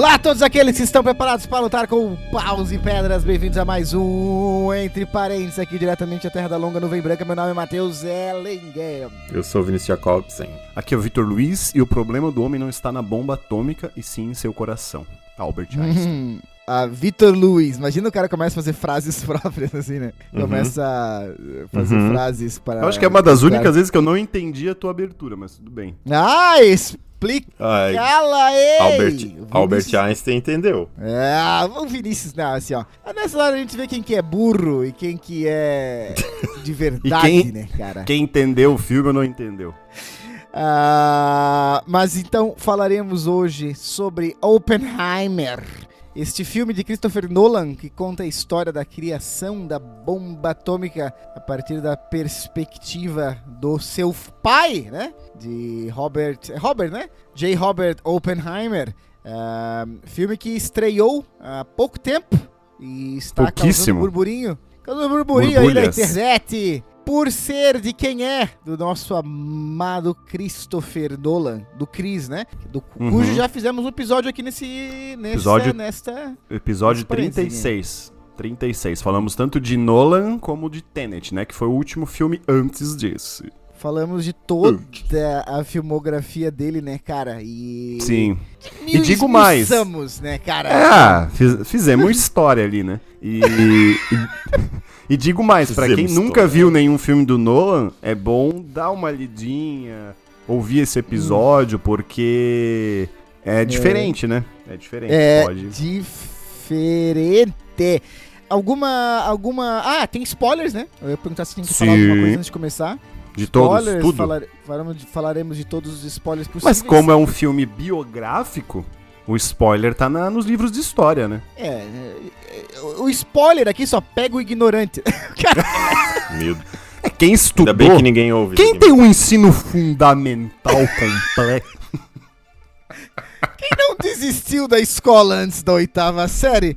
Olá a todos aqueles que estão preparados para lutar com paus e pedras. Bem-vindos a mais um Entre Parentes, aqui diretamente da Terra da Longa Nuvem Branca. Meu nome é Matheus Ellengham. Eu sou o Vinícius Jacobsen. Aqui é o Vitor Luiz e o problema do homem não está na bomba atômica e sim em seu coração. Albert Einstein. Hum, a Vitor Luiz. Imagina o cara começa a fazer frases próprias, assim, né? Uhum. Começa a fazer Uhum. frases para. Eu acho que é uma das únicas vezes que eu não entendi a tua abertura, mas tudo bem. Ah, explica Aí! Albert, Albert Einstein entendeu. É, o Vinícius, não, assim, ó. Nessa hora a gente vê quem que é burro e quem que é de verdade, quem- né, cara? Quem entendeu o filme ou não entendeu? Ah, mas então falaremos hoje sobre Oppenheimer. Este filme de Christopher Nolan que conta a história da criação da bomba atômica a partir da perspectiva do seu pai, né? De Robert. é Robert, né? J. Robert Oppenheimer. Ah, filme que estreou há pouco tempo e está causando burburinho. Causando burburinho aí na internet. Por ser de quem é? Do nosso amado Christopher Nolan, do Chris, né? Do Uhum. cujo já fizemos um episódio aqui nesse. Nessa, Episódio- nesta. Episódio Esse parênteses, 36. 36. Falamos tanto de Nolan como de Tenet, né? Que foi o último filme antes desse. Falamos de toda a filmografia dele, né, cara? E. Sim. E digo mais. esmiuçamos, né, cara? É, fiz- fizemos história ali, né? E, e, e digo mais, pra quem Fizemos nunca história. viu nenhum filme do Nolan, é bom dar uma lidinha, ouvir esse episódio, porque é diferente, né? É diferente, É pode. diferente. Alguma. Alguma. Ah, tem spoilers, né? Eu ia perguntar se tem que falar alguma Sim. coisa antes de começar. De todos, Spoilers, tudo. falar- falaremos de- falaremos de todos os spoilers possíveis. Mas como é um filme biográfico, o spoiler tá na- nos livros de história, né? É, é, é, o spoiler aqui só pega o ignorante. Meu, É quem estudou, ainda bem que ninguém ouve. quem tem um ensino fundamental completo, Quem não desistiu da escola antes da oitava série,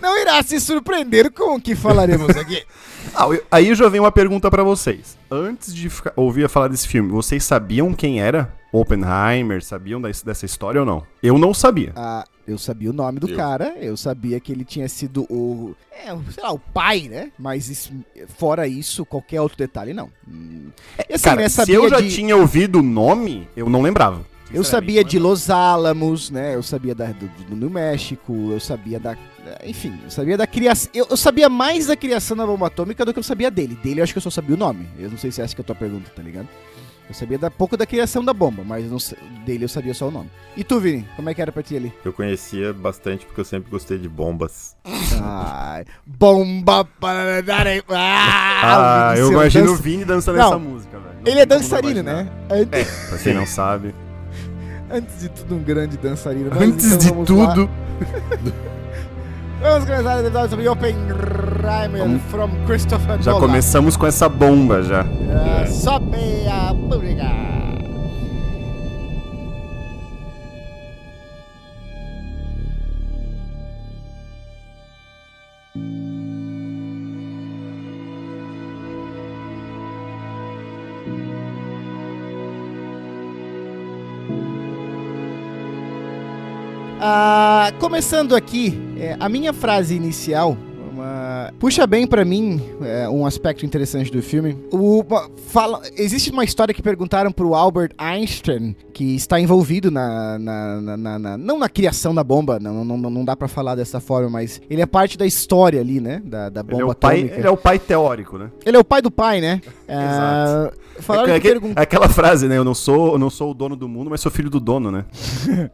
não irá se surpreender com o que falaremos aqui. Ah, eu- aí já vem uma pergunta pra vocês. Antes de ficar- ouvir falar desse filme, vocês sabiam quem era Oppenheimer? Sabiam dessa história ou não? Eu não sabia. Ah, eu sabia o nome do Eu. cara, eu sabia que ele tinha sido o. É, sei lá, o pai, né? Mas isso- fora isso, qualquer outro detalhe, não. Hum, e assim, Cara, né, se eu já de- tinha ouvido o nome, eu não lembrava. Eu sabia de Los Álamos, né? Eu sabia da, do, do- do México, eu sabia da. Enfim, eu sabia da criação. Eu, eu sabia mais da criação da bomba atômica do que eu sabia dele. Dele eu acho que eu só sabia o nome. Eu não sei se é essa que é a tua pergunta, tá ligado? Eu sabia da, pouco da criação da bomba, mas não dele eu sabia só o nome. E tu, Vini, como é que era pra ti ali? Eu conhecia bastante porque eu sempre gostei de bombas. Ai, bomba para dar. Ah, Ah, o eu imagino o dança- Vini dançando Não, essa música, velho. Ele é dançarino, né? É, pra quem não sabe. Antes de tudo, um grande dançarino. Mas Antes então de tudo, Vamos começar o episódio sobre Oppenheimer Vamos- from Christopher já Nolan. começamos com essa bomba já. Ah, Sobe a música. Começando aqui, é, a minha frase inicial uma- puxa bem pra mim é, um aspecto interessante do filme. O, uma- fala, existe uma história que perguntaram pro Albert Einstein, que está envolvido na, na- na- na- não na criação da bomba, não, não, não, dá pra falar dessa forma, mas ele é parte da história ali, né, da, da bomba Ele é, o pai, atômica. ele é o pai teórico, né? Ele é o pai do pai, né? Ah, falaram é, que é aquela frase, né? Eu não, sou, eu não sou o dono do mundo, mas sou filho do dono, né?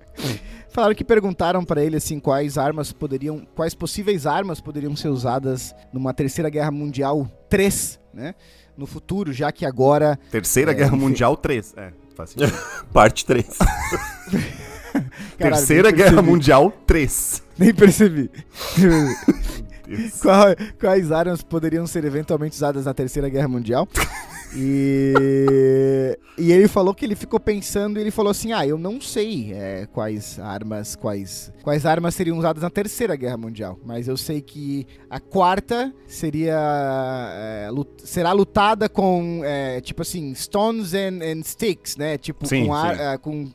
Falaram que perguntaram pra ele assim quais armas poderiam, quais possíveis armas poderiam ser usadas numa terceira guerra mundial 3, né? No futuro, já que agora Terceira É, Guerra enfim. Mundial 3. É, faz sentido. Parte 3. Caralho, Terceira Guerra percebi. Mundial 3. nem percebi. Deus. Qual- quais armas poderiam ser eventualmente usadas na terceira guerra mundial? E, e ele falou que ele ficou pensando e ele falou assim: Ah, eu não sei é, quais armas, quais, quais armas seriam usadas na terceira guerra mundial, mas eu sei que a quarta seria é, lut- será lutada com é, tipo assim stones and, and sticks, né? Tipo Sim, com, ar- é, com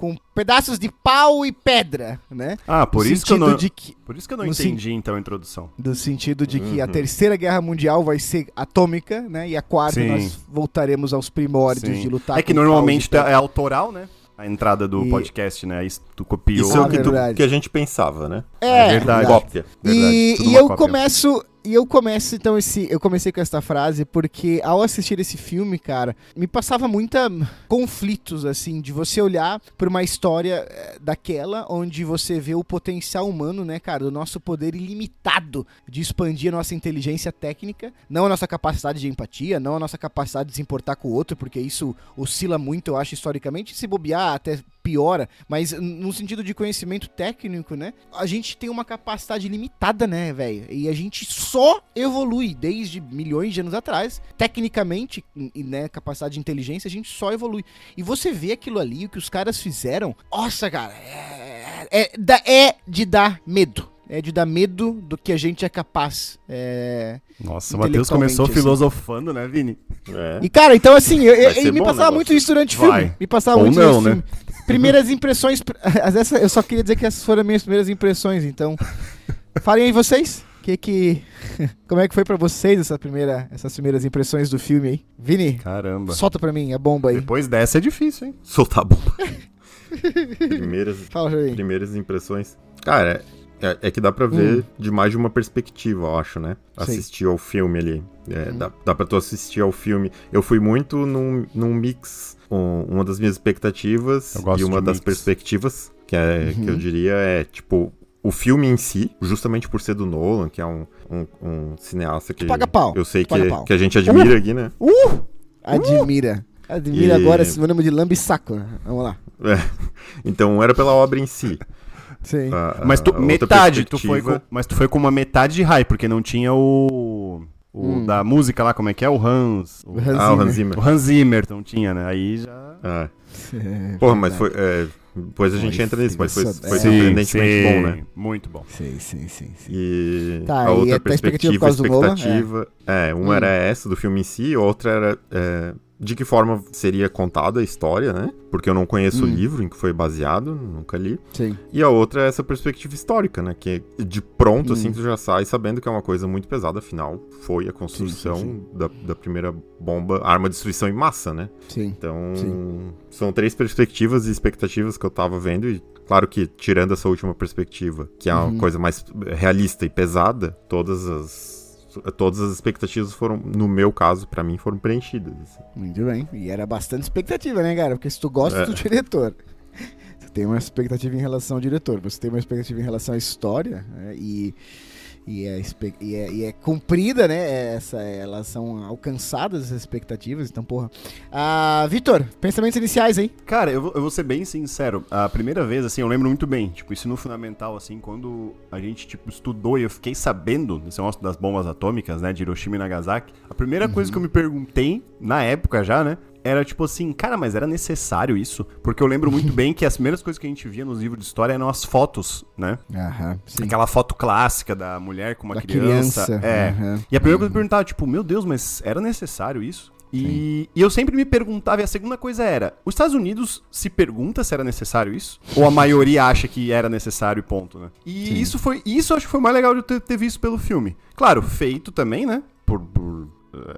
com pedaços de pau e pedra, né? Ah, por No isso que eu não, de que por isso que eu não no sen- entendi então a introdução. do sentido de que a Uhum. terceira guerra mundial vai ser atômica, né? E a quarta Sim. nós voltaremos aos primórdios Sim. de lutar. É que com normalmente e é autoral, né? A entrada do E- podcast, né? Isso tu copiou. Isso é Ah, o que, tu- verdade. que a gente pensava, né? É, verdade. Cópia. Verdade, E, e eu cópia. começo. E eu começo, então, esse. Eu comecei com essa frase porque ao assistir esse filme, cara, me passava muita conflitos, assim, de você olhar pra uma história eh, daquela onde você vê o potencial humano, né, cara, do nosso poder ilimitado de expandir a nossa inteligência técnica, não a nossa capacidade de empatia, não a nossa capacidade de se importar com o outro, porque isso oscila muito, eu acho, historicamente, se bobear até piora, mas no sentido de conhecimento técnico, né? A gente tem uma capacidade limitada, né, velho? E a gente só evolui desde milhões de anos atrás. Tecnicamente, e, né, capacidade de inteligência, a gente só evolui. E você vê aquilo ali, o que os caras fizeram, nossa, cara, é, é, da- é de dar medo. É de dar medo do que a gente é capaz. É... Nossa, o Matheus começou assim. filosofando, né, Vini? É. E, cara, então assim, eu, eu- me bom passava negócio. muito isso durante o filme. Me passava Ou muito não, isso né? filme. Primeiras impressões. essa- eu só queria dizer que essas foram as minhas primeiras impressões, então. Falem aí vocês. Que que. Como é que foi pra vocês essa primeira, essas primeiras impressões do filme aí? Vini, Caramba. solta pra mim a bomba aí. Depois dessa é difícil, hein? Soltar a bomba. primeiras, Fala primeiras impressões. Cara, é, é que dá pra ver de mais de uma perspectiva, eu acho, né? Assistir ao filme ali. É, dá, dá pra tu assistir ao filme. Eu fui muito num, num mix. Um- uma das minhas expectativas e uma das mix. perspectivas, que, é, que eu diria é, tipo, o filme em si, justamente por ser do Nolan, que é um, um, um cineasta que paga pau, eu sei que, pau. que a gente admira aqui, né? Uh! Admira. Admira E- agora, sinônimo de lambe-saco. né? Vamos lá. É. Então era pela obra em si. Sim. A- Mas tu, a outra metade, tu foi com, mas tu foi com uma metade de raio, porque não tinha o. O Hum. da música lá, como é que é? O Hans. O, Hans Ah, o Zimmer. Hans Zimmer. o Hans Zimmer não tinha, né? Aí já. Ah. É, Porra, mas foi. É, depois a gente Foi entra nisso, mas foi, sim, foi sim, surpreendentemente bom, né? Muito bom. Sim, sim, sim, sim. E Tá, a e outra expectativa por perspectiva, Nolan? expectativa. É, uma Hum. era essa do filme em si, outra era é, de que forma seria contada a história, né? Porque eu não conheço o Hum. livro em que foi baseado, nunca li. Sim. E a outra é essa perspectiva histórica, né? Que de pronto, Hum. assim, tu já sai sabendo que é uma coisa muito pesada, afinal, foi a construção Sim, sim, Da, da primeira bomba, arma de destruição em massa, né? Sim. Então, são três perspectivas e expectativas que eu tava vendo, e claro que, tirando essa última perspectiva, que é uma Uhum. coisa mais realista e pesada, todas as. Todas as expectativas foram, no meu caso, pra mim, foram preenchidas. assim. Muito bem. E era bastante expectativa, né, cara? Porque se tu gosta É. do diretor, você tem uma expectativa em relação ao diretor, você tem uma expectativa em relação à história, né? e, e, é, e, é, e é cumprida, né? Essa, elas são alcançadas as expectativas, então, porra. Ah, Vitor, pensamentos iniciais aí. Cara, eu vou, eu vou ser bem sincero. A primeira vez, assim, eu lembro muito bem. Tipo, ensino fundamental, assim, quando a gente, tipo, estudou e eu fiquei sabendo desse negócio das bombas atômicas, né, de Hiroshima e Nagasaki. A primeira coisa que eu me perguntei, na época já, né, era tipo assim, cara, mas era necessário isso? Porque eu lembro muito bem que as primeiras coisas que a gente via nos livros de história eram as fotos, né? Aham. Aquela foto clássica da mulher com uma Da criança. criança, É. aham. E a primeira coisa que eu perguntava, tipo, meu Deus, mas era necessário isso? E, e eu sempre me perguntava, e a segunda coisa era: os Estados Unidos se pergunta se era necessário isso? Ou a maioria acha que era necessário e ponto, né? E Sim. isso foi. Isso eu acho que foi o mais legal de eu ter, ter visto pelo filme. Claro, feito também, né? Por. por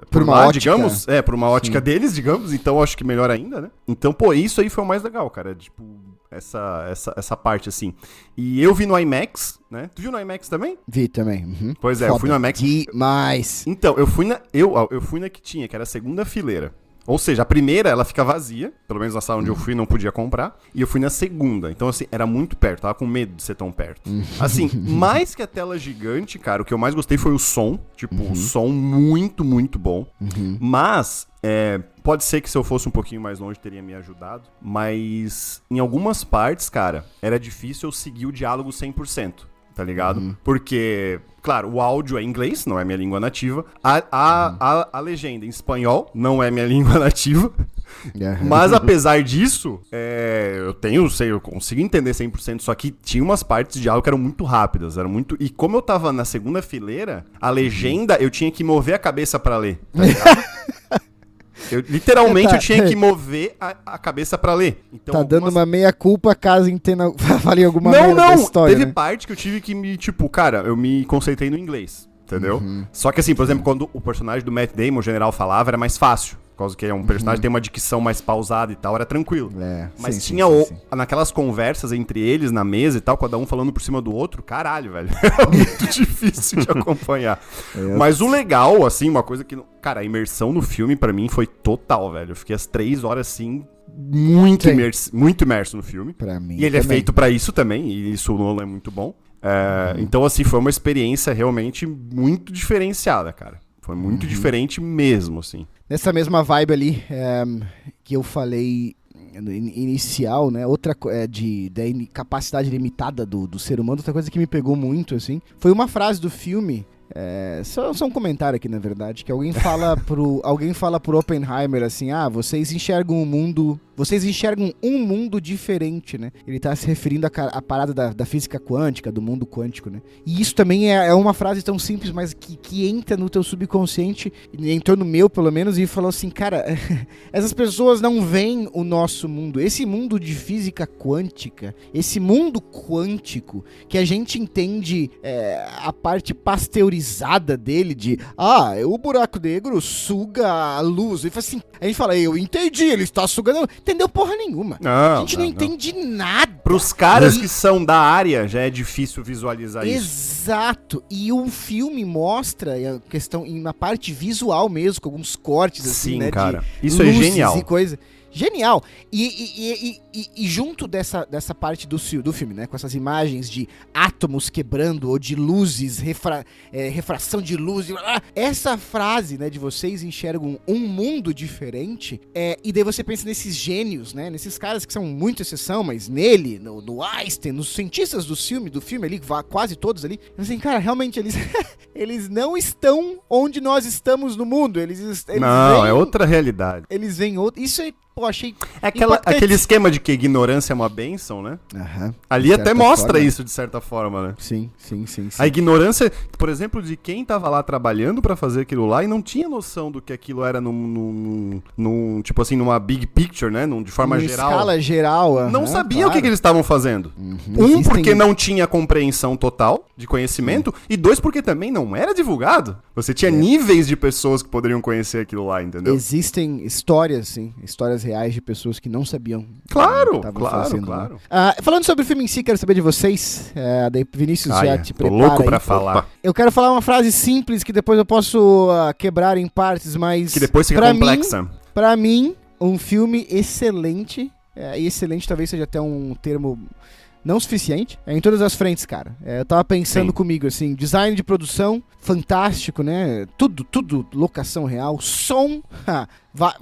por uma lá, ótica. digamos, é, por uma ótica Sim. deles, digamos, então acho que melhor ainda, né? Então, pô, isso aí foi o mais legal, cara, tipo, essa, essa, essa parte, assim. E eu vi no IMAX, né? Tu viu no IMAX também? Vi também. uhum. Pois é, eu fui no IMAX. Demais. Então, eu fui na. Eu, eu fui na que tinha, que era a segunda fileira. Ou seja, a primeira ela fica vazia, pelo menos na sala onde eu fui não podia comprar, e eu fui na segunda. Então, assim, era muito perto, tava com medo de ser tão perto. Assim, mais que a tela gigante, cara, o que eu mais gostei foi o som. Tipo, o som muito, muito bom. Mas, é, pode ser que se eu fosse um pouquinho mais longe teria me ajudado. Mas, em algumas partes, cara, era difícil eu seguir o diálogo 100%. Tá ligado? Porque, claro, o áudio é em inglês, não é minha língua nativa. A, a, a, a legenda em espanhol não é minha língua nativa. Aham. Mas apesar disso, é, eu tenho, sei, eu consigo entender 100%, só que tinha umas partes de diálogo que eram muito rápidas, eram muito... E como eu tava na segunda fileira, a legenda eu tinha que mover a cabeça pra ler, tá ligado? Eu, literalmente Tá. eu tinha que mover a, a cabeça pra ler. Então, tá dando algumas- uma meia culpa caso entenda, fale alguma Não, merda da não! história. Teve né? parte que eu tive que me, tipo, cara, eu me concentrei no inglês, entendeu? Uhum. Só que assim, por exemplo, quando o personagem do Matt Damon, o general, falava, era mais fácil. Por causa que é um personagem que tem uma dicção mais pausada e tal, era tranquilo. Uhum. É, Mas sim, tinha sim, o- sim. naquelas conversas entre eles na mesa e tal, cada um falando por cima do outro, caralho, velho. Era muito difícil de acompanhar. É, Mas o legal, assim, uma coisa que. Cara, a imersão no filme pra mim foi total, velho. Eu fiquei as três horas assim, muito, imerso, muito imerso no filme. Pra mim. E ele é também. feito pra isso também, e isso o Nolan é muito bom. É, Então, assim, foi uma experiência realmente muito diferenciada, cara. Foi muito diferente mesmo, assim. Nessa mesma vibe ali é, que eu falei inicial, né? Outra é, de da capacidade limitada do, do ser humano, outra coisa que me pegou muito, assim, foi uma frase do filme. É, só, só um comentário aqui, na verdade, que alguém fala pro alguém fala pro Oppenheimer assim, ah, vocês enxergam o mundo, vocês enxergam um mundo diferente, né? Ele tá se referindo à, parada da, da física quântica, do mundo quântico, né? E isso também é, é uma frase tão simples, mas que, que entra no teu subconsciente, entrou no meu pelo menos, e falou assim, cara, essas pessoas não veem o nosso mundo. Esse mundo de física quântica, esse mundo quântico, que a gente entende é, a parte pasteurizada dele de ah, o buraco negro suga a luz. E fala assim, a gente fala, eu entendi, ele está sugando. Entendeu porra nenhuma. a gente não, entende nada. Pros caras E- que são da área, já é difícil visualizar isso. Exato. E o filme mostra a questão em uma parte visual mesmo, com alguns cortes assim, Sim, né? cara. Isso é genial. E coisa. Genial. E, e, e, e- junto dessa, dessa parte do, do filme, né? Com essas imagens de átomos quebrando ou de luzes, refra- é, refração de luz. essa frase, né? De vocês enxergam um mundo diferente. É, e daí você pensa nesses gênios, né? Nesses caras que são muito exceção, mas nele, no, no Einstein, nos cientistas do filme, do filme ali, quase todos ali. Assim, cara, realmente eles, eles não estão onde nós estamos no mundo. Eles, eles Não, veem- é outra realidade. eles veem outro. Isso é, pô, achei. É aquela, aquele esquema de que ignorância é uma benção, né? Aham. Ali até mostra forma. isso de certa forma, né? Sim, sim, sim, sim. A ignorância, por exemplo, de quem tava lá trabalhando pra fazer aquilo lá e não tinha noção do que aquilo era num, num, num- tipo assim, numa big picture, né? Num, de forma Em geral. escala geral. aham, não sabia o que, que claro. eles estavam fazendo. Uhum. Um, Existem- porque não tinha compreensão total de conhecimento. E dois, porque também não era divulgado. Você É. tinha níveis de pessoas que poderiam conhecer aquilo lá, entendeu? Existem histórias, sim, histórias reais de pessoas que não sabiam. Claro, o que claro, fazendo, claro. né? Ah, falando sobre o filme em si, quero saber de vocês. É, daí Vinícius Ah, já te Tô prepara. louco pra aí. falar. Eu quero falar uma frase simples que depois eu posso ah, quebrar em partes, mas. Que depois fica pra mim, complexa. Pra mim, um filme excelente. É, e excelente talvez seja até um termo não suficiente. É em todas as frentes, cara. É, eu tava pensando Sim. comigo, assim, design de produção, fantástico, né? Tudo, tudo, locação real, som, ha, va-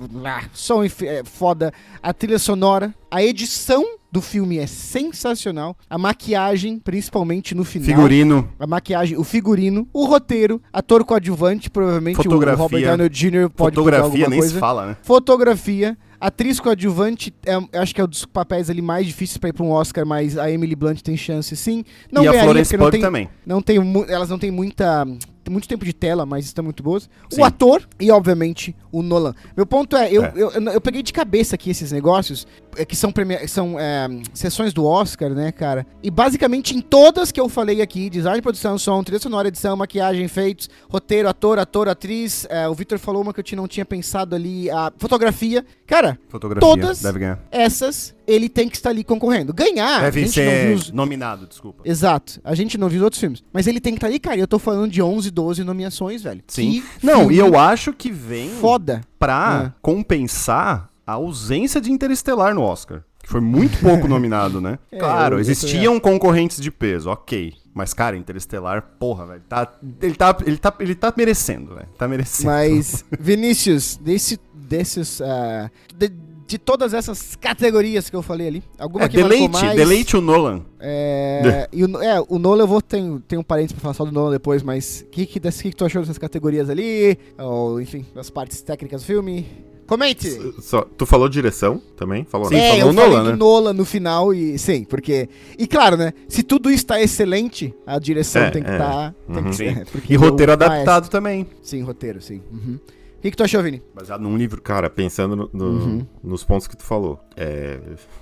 som é, foda, a trilha sonora, a edição do filme é sensacional, a maquiagem, principalmente no final. Figurino. A maquiagem, o figurino, o roteiro, ator coadjuvante, provavelmente o Fotografia. Robert Downey Jr. pode Fotografia nem coisa. se fala, né? Fotografia, atriz coadjuvante, é, eu acho que é um dos papéis ali mais difíceis pra ir pra um Oscar, mas a Emily Blunt tem chance sim. Não e a Florence Pugh tem, também. não tem elas não têm muita muito tempo de tela, mas estão muito boas. Sim. O ator e, obviamente, o Nolan. Meu ponto é, eu, É. Eu, eu, eu peguei de cabeça aqui esses negócios, é, que são, premia- são é, sessões do Oscar, né, cara? E basicamente em todas que eu falei aqui, design, produção, som, trilha sonora, edição, maquiagem, efeitos, roteiro, ator, ator, atriz, é, o Victor falou uma que eu não tinha pensado ali, a fotografia. Cara, Fotografia. Todas- Deve ganhar. essas ele tem que estar ali concorrendo. Ganhar, Deve gente não viu ser os... nominado, desculpa. Exato. A gente não viu os outros filmes. Mas ele tem que estar ali, cara. E eu tô falando de 11, 12 nomeações, velho. Sim. Que Não, e eu acho que vem Foda. pra compensar a ausência de Interestelar no Oscar. Que foi muito pouco nominado, né? É, claro, existiam concorrentes de peso, ok. Mas, cara, Interestelar, porra, velho. Tá, ele, tá, ele, tá, ele tá merecendo, velho. Tá merecendo. Mas, Vinícius, desse, desses. ah, de, de todas essas categorias que eu falei ali, alguma É, que deleite, mais, deleite o Nolan. É, e o, é, o Nolan eu vou tenho um parênteses pra falar só do Nolan depois, mas o que, que, que, tu achou dessas categorias ali? Ou, enfim, das partes técnicas do filme? Comente! Só, tu falou direção também? Falou, Sim, né? é, falou eu falei Nolan, do né? Nolan no final e sim, porque e claro, né? Se tudo isso tá excelente, a direção É, tem que é. estar, Uhum. Sim. porque E roteiro adaptado também. maestro- Sim, roteiro, sim. Uhum. O que, que tu achou, Vini? Baseado num livro. Cara, pensando no- no- nos pontos que tu falou. É,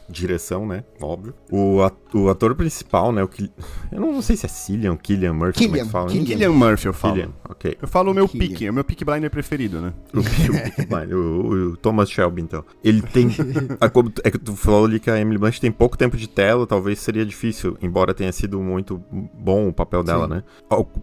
direção, né? Óbvio. O, at- o ator principal, né? O que, eu não sei se é Cillian, Killian Murphy, como é Killian, que fala? né? Killian. Killian Murphy, eu falo. Killian, ok. Eu falo o meu Killian. pique, é o meu pick blinder preferido, né? O, Blinders, o- o Thomas Shelby, então. Ele tem. a- é que tu falou ali que a Emily Blunt tem pouco tempo de tela, talvez seria difícil, embora tenha sido muito bom o papel dela, Sim. né?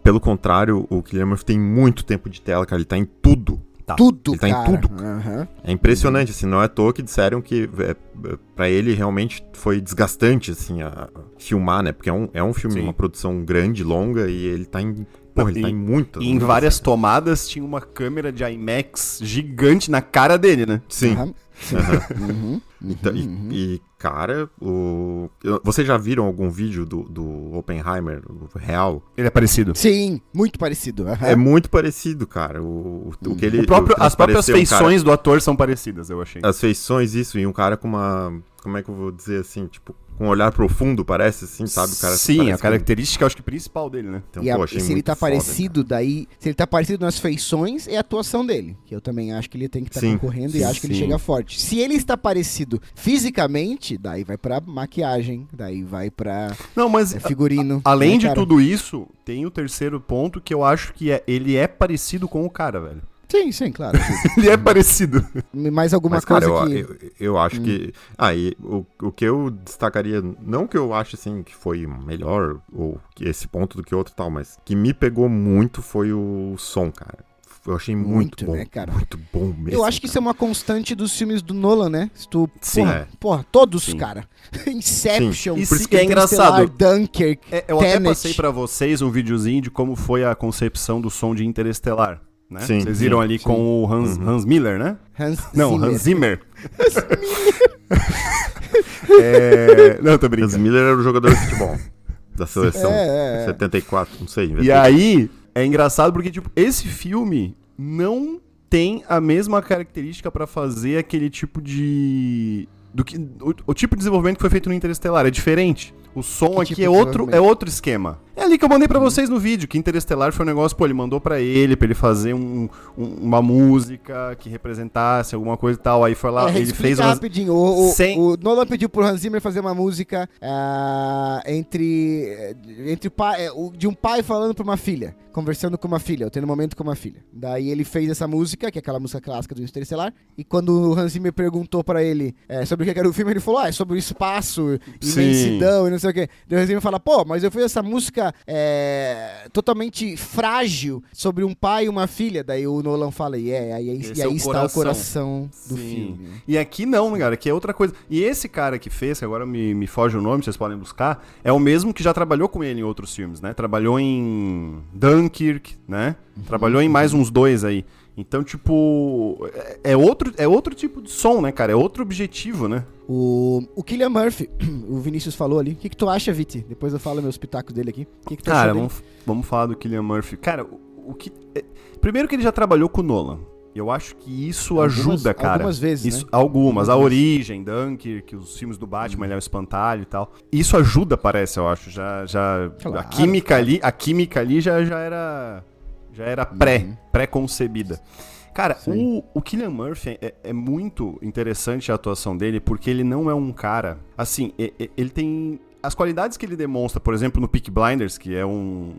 Pelo contrário, o Killian Murphy tem muito tempo de tela, cara. Ele tá em tudo. Tá. Tudo, Ele tá em cara. tudo. Aham. É impressionante, assim, não é à toa que disseram que é, é, pra ele realmente foi desgastante, assim, a, filmar, né? Porque é um, é um filme, Sim. uma produção grande, longa, e ele tá em. Porra, ele tá em muitas. E em várias tomadas tinha uma câmera de IMAX gigante na cara dele, né? Sim. Aham. Uhum. Então, e- Uhum. e, cara, o... vocês já viram algum vídeo do, do Oppenheimer o real? Ele é parecido. Sim, muito parecido. aham. É muito parecido, cara. O, o, o que ele. O próprio- o que as próprias um cara- feições do ator são parecidas, eu achei. as feições, isso, e um cara com uma. Como é que eu vou dizer assim? Tipo, com um olhar profundo, parece, assim, sabe? O cara Sim, a característica, acho que principal dele, né? Então, e, a- pô, achei e se ele tá foda, parecido, daí. Se ele tá parecido nas feições, é a atuação dele. Que eu também acho que ele tem que estar Sim, concorrendo e acho que ele sim. chega forte. Se ele está parecido fisicamente, daí vai pra maquiagem, daí vai pra Não, mas é, figurino. além né, de cara? tudo isso, tem o terceiro ponto que eu acho que é ele é parecido com o cara, velho. Sim, sim, claro. Ele é parecido. Mais alguma Mas, cara, coisa eu, que. eu, eu acho que. Ah, e o, o que eu destacaria, não que eu acho assim que foi melhor, ou que esse ponto do que outro e tal, mas que me pegou muito foi o som, cara. Eu achei muito, Muito, bom. né, cara? Muito bom mesmo. Eu acho que isso é uma constante dos filmes do Nolan, né? Se tu, Sim. porra, É. porra, todos, Sim. cara. Inception, Isso Por que é Interestelar, engraçado. Dunkirk. É, eu até Tenet. passei pra vocês um videozinho de como foi a concepção do som de Interestelar. Né? Sim, Vocês sim, viram ali sim. com o Hans, Hans Miller, né? Hans Não, Zimmer. Hans Zimmer. é... Não, tô Hans brincando. Miller era o jogador de futebol da seleção. É, é, é. 74, não sei. E aí, é engraçado porque, tipo, esse filme não tem a mesma característica pra fazer aquele tipo de. Do que, o, o tipo de desenvolvimento que foi feito no Interestelar. É diferente. O som Que aqui tipo é outro, é outro esquema. É ali que eu mandei pra vocês no vídeo, que Interestelar foi um negócio, pô, ele mandou pra ele, pra ele fazer um- um- uma música que representasse alguma coisa e tal. Aí foi lá, É, ele fez umas. rapidinho. O, o, Sem- o Nolan pediu pro Hans Zimmer fazer uma música ah, entre, entre pai, é, de um pai falando pra uma filha, conversando com uma filha, ou tendo um momento com uma filha. Daí ele fez essa música, que é aquela música clássica do Interestelar, e quando o Hans Zimmer perguntou pra ele é, sobre o que era o filme, ele falou, ah, é sobre o espaço, Sim. imensidão e não sei o quê. Hans Zimmer fala, pô, mas eu fiz essa música é, totalmente frágil sobre um pai e uma filha. Daí o Nolan fala, e é, aí, e é aí o está o coração. coração do Sim. filme. E aqui não, cara, que é outra coisa. E esse cara que fez, que agora me, me foge o nome, vocês podem buscar, é o mesmo que já trabalhou com ele em outros filmes, né? Trabalhou em Dunkirk, né? Trabalhou em mais uns dois aí. Então, tipo, é- é outro, é outro tipo de som, né, cara? É outro objetivo, né? O, o Killian Murphy, o Vinícius falou ali. O que, que tu acha, Viti? Depois eu falo meus pitacos dele aqui. O que, que tu Cara, acha dele? vamos, vamos falar do Killian Murphy. Cara, o, o que. é- primeiro que ele já trabalhou com o Nolan. Eu acho que isso Algumas- ajuda, cara. algumas vezes, Isso, né? Algumas. Algumas A vezes. Origem, Dunkirk, os filmes do Batman, ele é o espantalho e tal. Isso ajuda, parece, eu acho. Já, já, Claro, a química ali, a química ali já, já era, já era pré, Uhum. pré-concebida. Cara, Sim. o, o Killian Murphy é, é muito interessante a atuação dele, porque ele não é um cara. Assim, ele tem. As qualidades que ele demonstra, por exemplo, no Peak Blinders, que é um.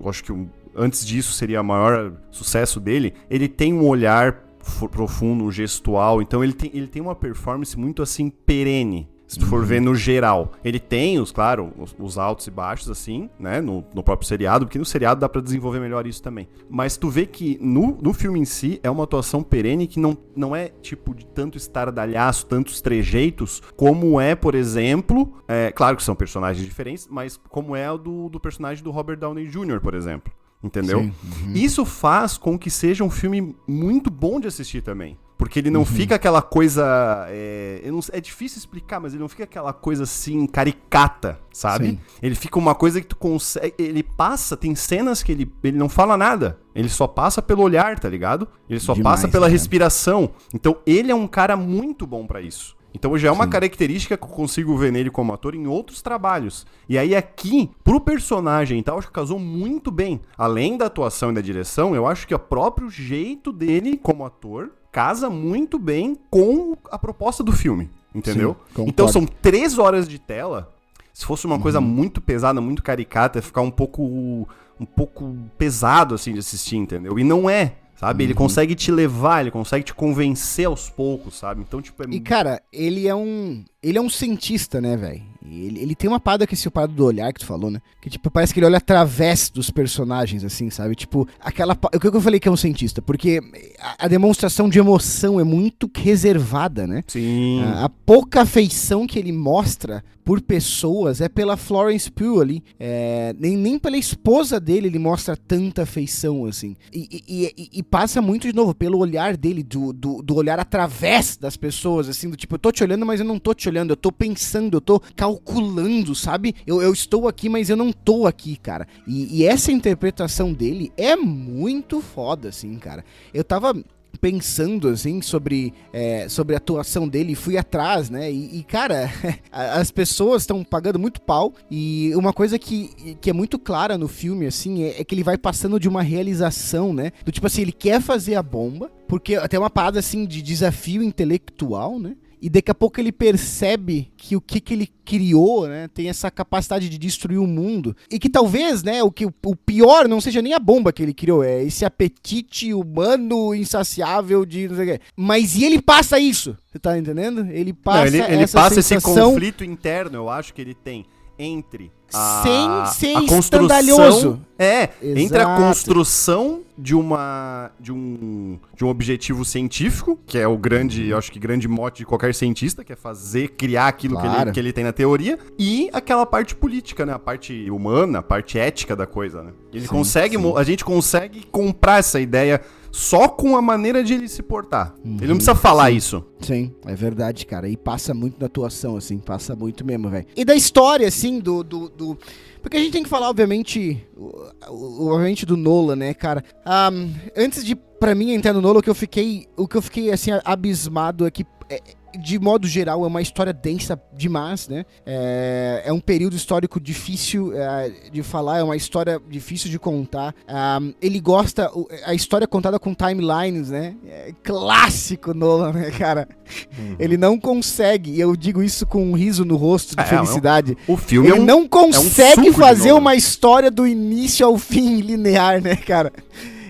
eu Acho que um- antes disso seria o maior sucesso dele, ele tem um olhar profundo, gestual, então ele tem, ele tem uma performance muito assim perene. Se tu for ver no geral. Ele tem, os, claro, os, os altos e baixos, assim, né? No, no próprio seriado, porque no seriado dá pra desenvolver melhor isso também. Mas tu vê que no, no filme em si é uma atuação perene que não, não é tipo de tanto estardalhaço, tantos trejeitos, como é, por exemplo. é, claro que são personagens diferentes, mas como é o do, do personagem do Robert Downey Jr., por exemplo. Entendeu? Sim. Isso faz com que seja um filme muito bom de assistir também. Porque ele não fica aquela coisa. É, não é difícil explicar, mas ele não fica aquela coisa assim, caricata, sabe? Sim. Ele fica uma coisa que tu consegue. Ele passa, tem cenas que ele, ele não fala nada. Ele só passa pelo olhar, tá ligado? Ele só Demais, passa pela respiração. Então ele é um cara muito bom pra isso. Então já é uma Sim. característica que eu consigo ver nele como ator em outros trabalhos. E aí aqui, pro personagem e tal, acho que casou muito bem. Além da atuação e da direção, eu acho que o próprio jeito dele como ator casa muito bem com a proposta do filme. Entendeu? Sim, então são três horas de tela. Se fosse uma Uhum. coisa muito pesada, muito caricata, ia ficar um pouco um pouco pesado assim de assistir, entendeu? E não é, sabe? Uhum. Ele consegue te levar, ele consegue te convencer aos poucos, sabe? Então, tipo, é E, cara, ele é um. Ele é um cientista, né, velho? Ele, ele tem uma parada que esse parada do olhar que tu falou, né? Que, tipo, parece que ele olha através dos personagens, assim, sabe? Tipo, aquela. O que eu falei que é um cientista? Porque a, a demonstração de emoção é muito reservada, né? Sim. A, a pouca afeição que ele mostra por pessoas é pela Florence Pugh ali. É, nem, nem pela esposa dele ele mostra tanta afeição, assim. E, e- e- e passa muito, de novo, pelo olhar dele, do, do, do olhar através das pessoas, assim, do tipo, eu tô te olhando, mas eu não tô te olhando, eu tô pensando, eu tô calculando, sabe? Eu, eu estou aqui, mas eu não tô aqui, cara. E, e essa interpretação dele é muito foda, assim, cara. Eu tava pensando assim sobre, é, sobre a atuação dele e fui atrás, né? E, e, cara, as pessoas estão pagando muito pau e uma coisa que, que é muito clara no filme assim é, é que ele vai passando de uma realização, né? Do tipo assim, ele quer fazer a bomba, porque até uma parada assim de desafio intelectual, né? E daqui a pouco ele percebe que o que, que ele criou, né, tem essa capacidade de destruir o mundo. E que talvez, né, o que o pior não seja nem a bomba que ele criou, é esse apetite humano insaciável de não sei o quê. Mas e ele passa isso, você tá entendendo? Ele Não, passa ele, ele essa passa esse sensação conflito interno, eu acho que ele tem entre a, Sem ser a estandalhoso. É, entre a Exato. construção de uma de um de um objetivo científico, que é o grande, eu acho que grande mote de qualquer cientista, que é fazer criar aquilo que, ele, Claro. que ele tem na teoria, e aquela parte política, né, a parte humana, a parte ética da coisa, né? Ele Sim, consegue, sim. a gente consegue comprar essa ideia só com a maneira de ele se portar. Ele não precisa falar isso. Sim, é verdade, cara. E passa muito na atuação, assim, passa muito mesmo, velho. E da história, assim, do, do, do- Porque a gente tem que falar, obviamente, obviamente do Nolan, né, cara? Ah, antes de, pra mim, entrar no Nolan, o que eu fiquei, o que eu fiquei, assim, abismado é que, é, de modo geral, é uma história densa demais, né? É, é um período histórico difícil é, de falar, é uma história difícil de contar. Ah, ele gosta, a história é contada com timelines, né? É clássico Nolan, né, cara? Ele não consegue, e eu digo isso com um riso no rosto de É, felicidade. O filme Ele é um, não consegue de fazer uma história do início ao fim linear, né, cara?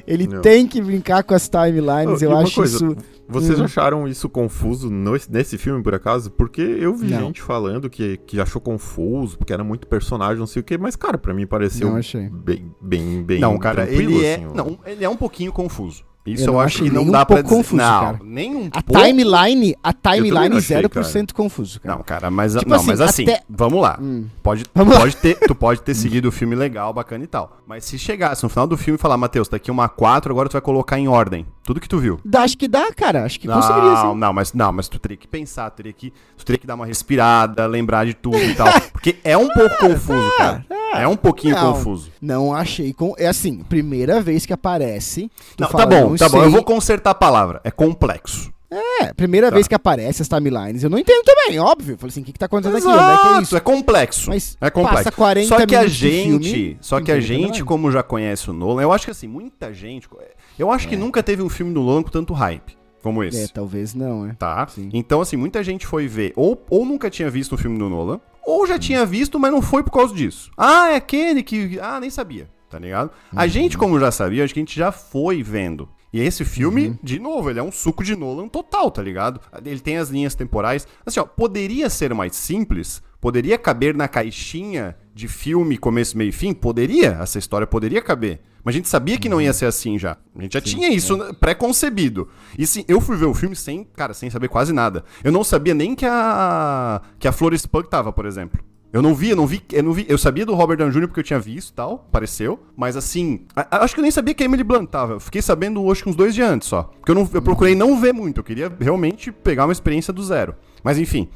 Ele Não. tem que brincar com as timelines, eu acho coisa, isso. Vocês Hum. acharam isso confuso no- nesse filme, por acaso? Porque eu vi Não. gente falando que, que achou confuso, porque era muito personagem, não sei o quê, mas, cara, pra mim pareceu Não achei. bem, bem, bem Não, cara, ele é, assim, o- não, ele é um pouquinho confuso. Isso Eu eu, acho que não nem um dá pra dizer. confuso, não, cara. nem um A pouco. timeline, a timeline achei, 0% confuso, cara. Não, cara, mas, Tipo não, assim, mas assim, até- vamos lá. Hum. Pode, Vamos lá. pode ter, tu pode ter seguido o filme legal, bacana e tal. Mas se chegasse no final do filme e falar, Matheus, tá aqui uma 4, agora tu vai colocar em ordem. Tudo que tu viu. Dá- Acho que dá, cara. Acho que Não, conseguiria sim. não, mas não, mas tu teria que pensar, tu teria que, tu teria que dar uma respirada, lembrar de tudo e tal. Porque é um pouco confuso, cara. É um pouquinho Não. confuso. Não achei. Com... É assim, primeira vez que aparece. Não, fala, tá bom, não tá bom. Eu sei. vou consertar a palavra. É complexo. É, primeira vez que aparece as timelines. Eu não entendo também, óbvio. Eu Falei assim, o que, que tá acontecendo aqui? Onde é que é isso? é complexo. Mas é complexo. passa 40 só que a gente, filme, só que a gente, timeline. como já conhece o Nolan, eu acho que assim, muita gente, eu acho que nunca teve um filme do Nolan com tanto hype como esse. É, talvez não, é. Tá? Sim. Então, assim, muita gente foi ver, ou, ou nunca tinha visto um filme do Nolan, ou já tinha visto, mas não foi por causa disso. Ah, é aquele que. Ah, nem sabia, tá ligado? A gente, como já sabia, acho que a gente já foi vendo. E esse filme, de novo, ele é um suco de Nolan total, tá ligado? Ele tem as linhas temporais. Assim, ó, poderia ser mais simples, poderia caber na caixinha de filme, começo, meio e fim? Poderia, essa história poderia caber. Mas a gente sabia que não ia ser assim já. A gente já tinha isso né, pré-concebido. E sim, eu fui ver o filme sem, cara, sem saber quase nada. Eu não sabia nem que a que a Florence Pugh tava, por exemplo. Eu não vi, eu não vi, eu não vi. Eu sabia do Robert Downey Jr. porque eu tinha visto e tal, apareceu. Mas assim, a- a- acho que eu nem sabia que a Emily Blunt tava. Eu fiquei sabendo acho que uns dois dias antes só. Porque eu, não, eu procurei não ver muito. Eu queria realmente pegar uma experiência do zero. Mas enfim.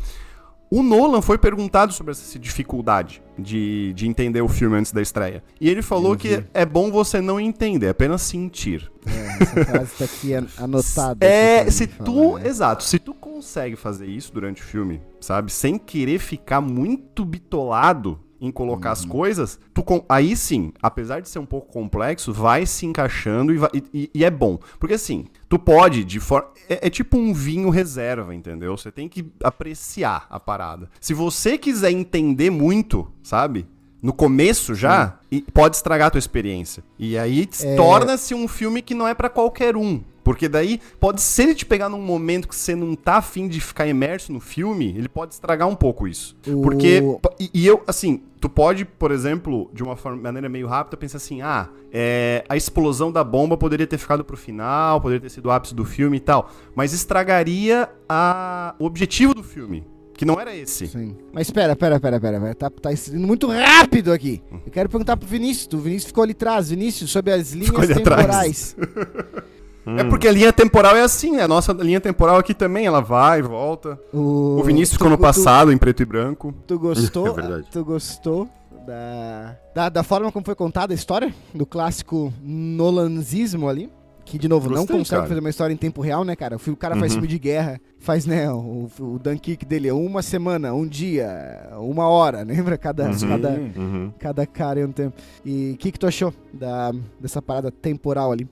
O Nolan foi perguntado sobre essa dificuldade de, de entender o filme antes da estreia. E ele falou que é bom você não entender, é apenas sentir. É, essa frase tá aqui an- anotada. É, aqui se tu. falar, né? Exato, se tu consegue fazer isso durante o filme, sabe? Sem querer ficar muito bitolado em colocar as coisas, tu com- aí sim, apesar de ser um pouco complexo, vai se encaixando e, vai- e- e é bom. Porque assim, tu pode de forma. É, é tipo um vinho reserva, entendeu? Você tem que apreciar a parada. Se você quiser entender muito, sabe? No começo já, pode estragar a tua experiência. E aí É. torna-se um filme que não é pra qualquer um. Porque daí, pode ser ele te pegar num momento que você não tá afim de ficar imerso no filme, ele pode estragar um pouco isso. O- Porque, e, e eu, assim, tu pode, por exemplo, de uma forma- maneira meio rápida, pensar assim, ah, é, a explosão da bomba poderia ter ficado pro final, poderia ter sido o ápice do filme e tal, mas estragaria a, o objetivo do filme, que não era esse. Sim. Mas espera, espera, espera, espera. Tá, tá indo muito rápido aqui. Eu quero perguntar pro Vinícius. O Vinícius ficou ali atrás. Vinícius, sobre as linhas Ficou É porque a linha temporal é assim, né? A nossa linha temporal aqui também, ela vai e volta. O, O Vinícius tu- ficou no tu- passado, em preto e branco. Tu, gostou? É verdade. Tu gostou da, da, da forma como foi contada a história? Do clássico Nolanzismo ali? Que, de novo, não Gostei, consegue cara. fazer uma história em tempo real, né, cara? O cara faz Uhum. filme de guerra, faz, né, o, o Dunkirk dele é uma semana, um dia, uma hora, lembra? Cada, Uhum. cada, Uhum. cada cara é um tempo. E o que, que tu achou da, dessa parada temporal ali?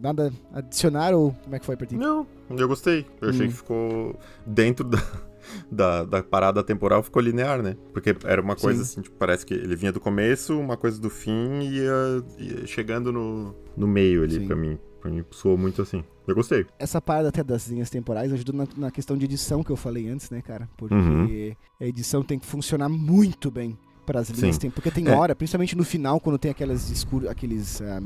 Nada adicionar ou como é que foi pra ti? Não, eu gostei. Eu achei Hum. que ficou dentro da, da, da parada temporal, ficou linear, né? Porque era uma coisa Sim. assim, tipo, parece que ele vinha do começo, uma coisa do fim e ia, ia chegando no, no meio ali Sim. pra mim. Pra mim soou muito assim. Eu gostei. essa parada até das linhas temporais ajuda na, na questão de edição que eu falei antes, né, cara? Porque Uhum. a edição tem que funcionar muito bem para as linhas Sim. tem Porque tem É. hora, principalmente no final, quando tem aquelas escuras, aqueles. ah,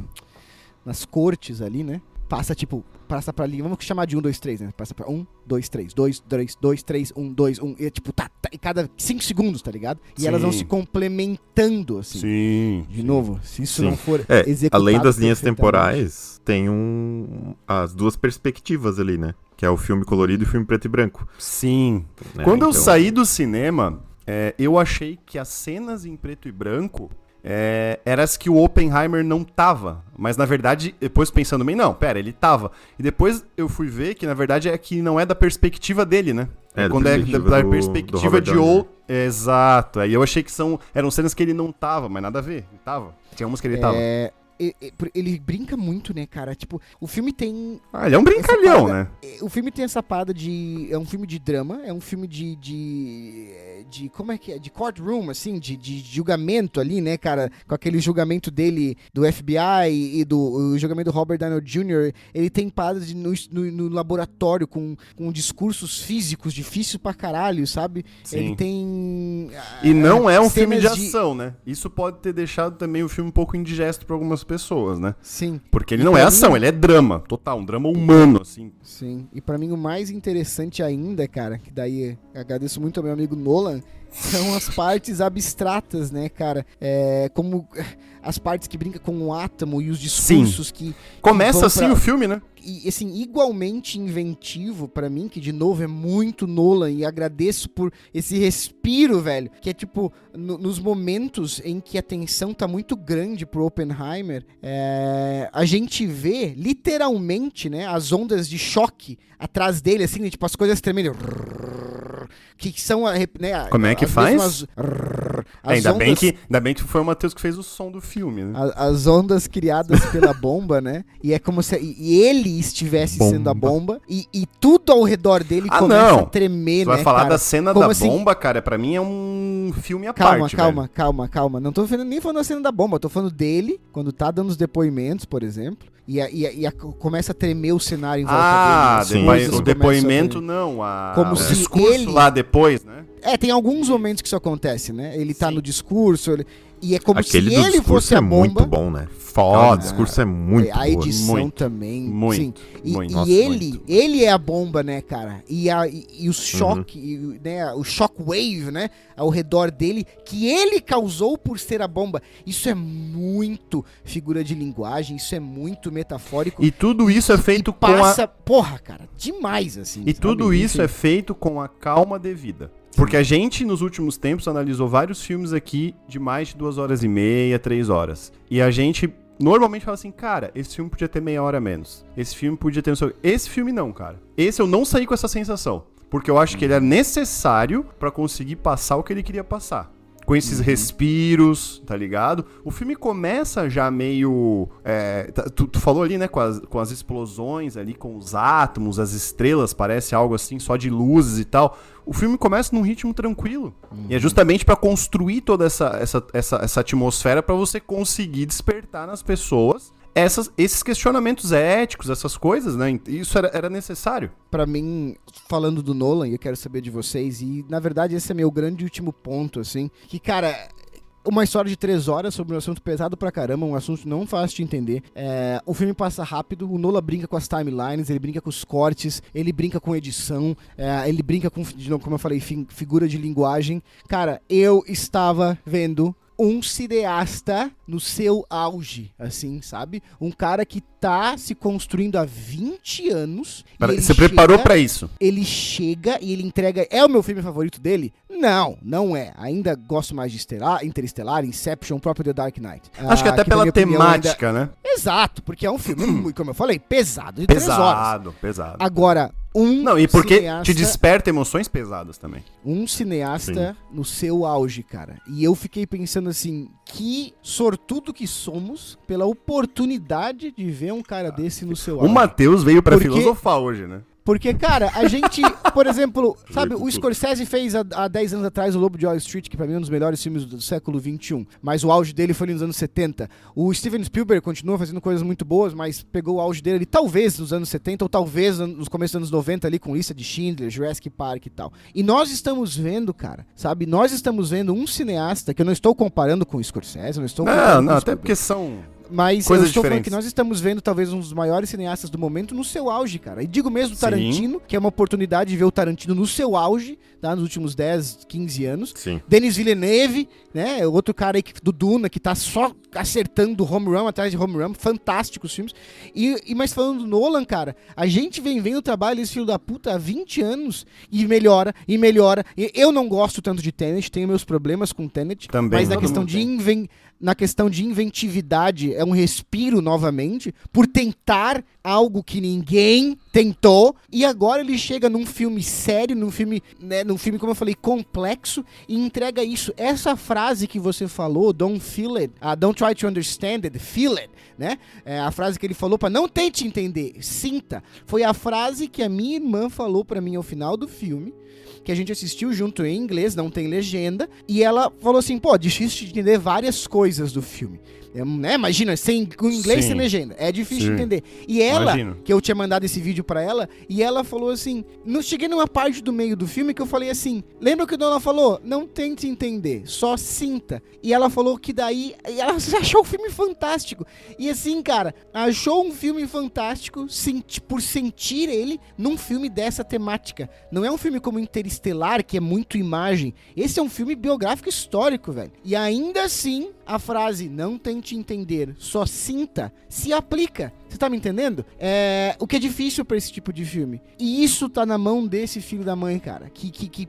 nas cortes ali, né? Passa tipo, passa pra linha. Vamos chamar de 1, 2, 3, né? Passa pra 1, 2, 3, 2, 3, 2, 3, 1, 2, 1. E é tipo, tá, tá, e cada 5 segundos, tá ligado? E Sim. elas vão se complementando, assim. Sim. De novo, se isso Sim. não for É, executado além das linhas temporais, tem um as duas perspectivas ali, né? Que é o filme colorido e o filme preto e branco. Sim. né? Quando eu Então- saí do cinema, é, eu achei que as cenas em preto e branco é, eram as que o Oppenheimer não tava. Mas na verdade, depois pensando bem, não, pera, ele tava. E depois eu fui ver que na verdade é que não é da perspectiva dele, né? É, da Quando é da, perspectiva da do- do perspectiva Robert de ou. Exato. Aí eu achei que são eram cenas que ele não tava, mas nada a ver. Ele tava. Tinha umas que ele tava. É, por- ele brinca muito, né, cara? Tipo, o filme tem. Ah, ele é um brincalhão, parada- né? O filme tem essa parada de. É um filme de drama, é um filme de. de, de como é que é? De courtroom, assim, de, de julgamento ali, né, cara? Com aquele julgamento dele do FBI e do o julgamento do Robert Downey Jr. Ele tem paradas de, no, no- no laboratório com, com discursos físicos difíceis pra caralho, sabe? Sim. Ele tem. E não é um filme de ação, né? Isso pode ter deixado também o filme um pouco indigesto pra algumas pessoas, né? Sim. Porque ele E não é mim- ação, ele é drama, total, um drama humano, assim. Sim, e pra mim o mais interessante ainda, cara, que daí agradeço muito ao meu amigo Nolan, são as partes abstratas, né, cara? É, como as partes que brinca com o átomo e os discursos que Começa vão assim pra- o filme, né? e assim igualmente inventivo pra mim, que de novo é muito Nolan e agradeço por esse respiro, velho, que é tipo no- nos momentos em que a tensão tá muito grande pro Oppenheimer, é, a gente vê literalmente, né, as ondas de choque atrás dele, assim, né, tipo as coisas tremendo. Que são, a né, Como é que faz? mesmas- as ainda, bem ondas- que, ainda bem que foi o Matheus que fez o som do filme, né? a- as ondas criadas pela bomba, né? E é como se e- ele estivesse Bomba. sendo a bomba e, e tudo ao redor dele Ah, começa não. a tremer, Tu vai né, falar cara? da cena Como da assim? bomba, cara, pra mim é um filme à Calma, parte, calma, velho. calma, calma. Não tô nem falando da cena da bomba, tô falando dele, quando tá dando os depoimentos, por exemplo, e, a- e a- e a- começa a tremer o cenário em volta Ah, dele. coisas depois, o depoimento não, a, Como o se discurso ele- lá depois, né? É, tem alguns momentos que isso acontece, né? Ele tá Sim. no discurso, ele- e é como Aquele se ele discurso fosse é a bomba. muito bom, né? Foda. O discurso é muito a bom. edição Muito, também. muito, sim. E, muito. e Nossa, ele, muito. ele é a bomba, né, cara? E, a, e, e o Uhum. choque, e, né, o shockwave, né, ao redor dele, que ele causou por ser a bomba. Isso é muito figura de linguagem, isso é muito metafórico. E tudo isso é feito com a passa, porra, cara, demais, assim. E sabe? tudo isso Enfim. é feito com a calma devida. Porque a gente, nos últimos tempos, analisou vários filmes aqui de mais de duas horas e meia, três horas. E a gente normalmente fala assim, cara, esse filme podia ter meia hora menos. Esse filme podia ter... Esse filme não, cara. Esse eu não saí com essa sensação. porque eu acho que ele é necessário pra conseguir passar o que ele queria passar. Com esses respiros, tá ligado? O filme começa já meio. é, tá- tu, tu falou ali, né? Com as, com as explosões ali, com os átomos, as estrelas, parece algo assim, só de luzes e tal. O filme começa num ritmo tranquilo. E é justamente pra construir toda essa, essa, essa, essa atmosfera pra você conseguir despertar nas pessoas essas, esses questionamentos éticos, essas coisas, né? Isso era, era necessário. Pra mim, falando do Nolan, eu quero saber de vocês, e na verdade esse é meu grande último ponto, assim, que, cara, uma história de três horas sobre um assunto pesado pra caramba, um assunto não fácil de entender. É, o filme passa rápido, o Nolan brinca com as timelines, ele brinca com os cortes, ele brinca com edição, é, ele brinca com, como eu falei, figura de linguagem. Cara, eu estava vendo um cineasta no seu auge, assim, sabe? Um cara que tá se construindo há 20 anos. Pera- Você preparou chega- pra isso. ele chega e ele entrega. É o meu filme favorito dele? Não, não é. Ainda gosto mais de Estelar, Interestelar, Inception, próprio The Dark Knight. Acho que Ah, até na pela opinião, ainda- temática, né? Exato, porque é um filme, muito, como eu falei, pesado de horas. Pesado, pesado. Agora, um Não, e porque cineasta, te desperta emoções pesadas também. um cineasta no seu auge, cara. E eu fiquei pensando assim, que sortudo que somos pela oportunidade de ver um cara desse no seu O auge. Matheus veio pra Porque- filosofar hoje, né? Porque, cara, a gente, por exemplo, sabe, o. Scorsese fez há, há 10 anos atrás o Lobo de Wall Street, que pra mim é um dos melhores filmes do século XXI, mas o auge dele foi nos anos 70. O Steven Spielberg continua fazendo coisas muito boas, mas pegou o auge dele ali, talvez nos anos 70, ou talvez nos começos dos anos 90 ali, com lista de Schindler, Jurassic Park e tal. E nós estamos vendo, cara, sabe, nós estamos vendo um cineasta, que eu não estou comparando com o Scorsese, não estou Não, comparando não, até porque são. Mas Coisas eu estou falando diferentes. que nós estamos vendo talvez um dos maiores cineastas do momento no seu auge, cara. E digo mesmo Sim. Tarantino, que é uma oportunidade de ver o Tarantino no seu auge, tá? Nos últimos 10, 15 anos. Sim. Denis Villeneuve, né? Outro cara aí que- do Duna, que tá só acertando home run atrás de home run. Fantásticos filmes. E, e mas falando do Nolan, cara, a gente vem vendo o trabalho desse filho da puta há 20 anos e melhora, e melhora. E eu não gosto tanto de Tenet, tenho meus problemas com Tenet. Também, Mas na questão de inven- na questão de inventividade, é um respiro novamente, por tentar algo que ninguém tentou, e agora ele chega num filme sério, num filme, né, num filme, como eu falei, complexo, e entrega isso. Essa frase que você falou, don't feel it, ah, don't try to understand it, feel it, né? É a frase que ele falou para não tente entender, sinta. Foi a frase que a minha irmã falou para mim ao final do filme, que a gente assistiu junto em inglês, não tem legenda, e ela falou assim, pô, difícil de entender várias coisas do filme. É, né? Imagina, sem, com inglês Sim. sem legenda. É difícil Sim. de entender. E ela, Imagino. que eu tinha mandado esse vídeo pra ela, e ela falou assim: não cheguei numa parte do meio do filme que eu falei assim: lembra o que o Dona falou? Não tente entender, só sinta. E ela falou que daí. e Ela achou o filme fantástico. E assim, cara, achou um filme fantástico senti- por sentir ele num filme dessa temática. Não é um filme como Interestelar, que é muito imagem. Esse é um filme biográfico histórico, velho. E ainda assim, a frase não tente entender, só sinta, se aplica. Você tá me entendendo? É, o que é difícil pra esse tipo de filme. E isso tá na mão desse filho da mãe, cara. Que, que, que,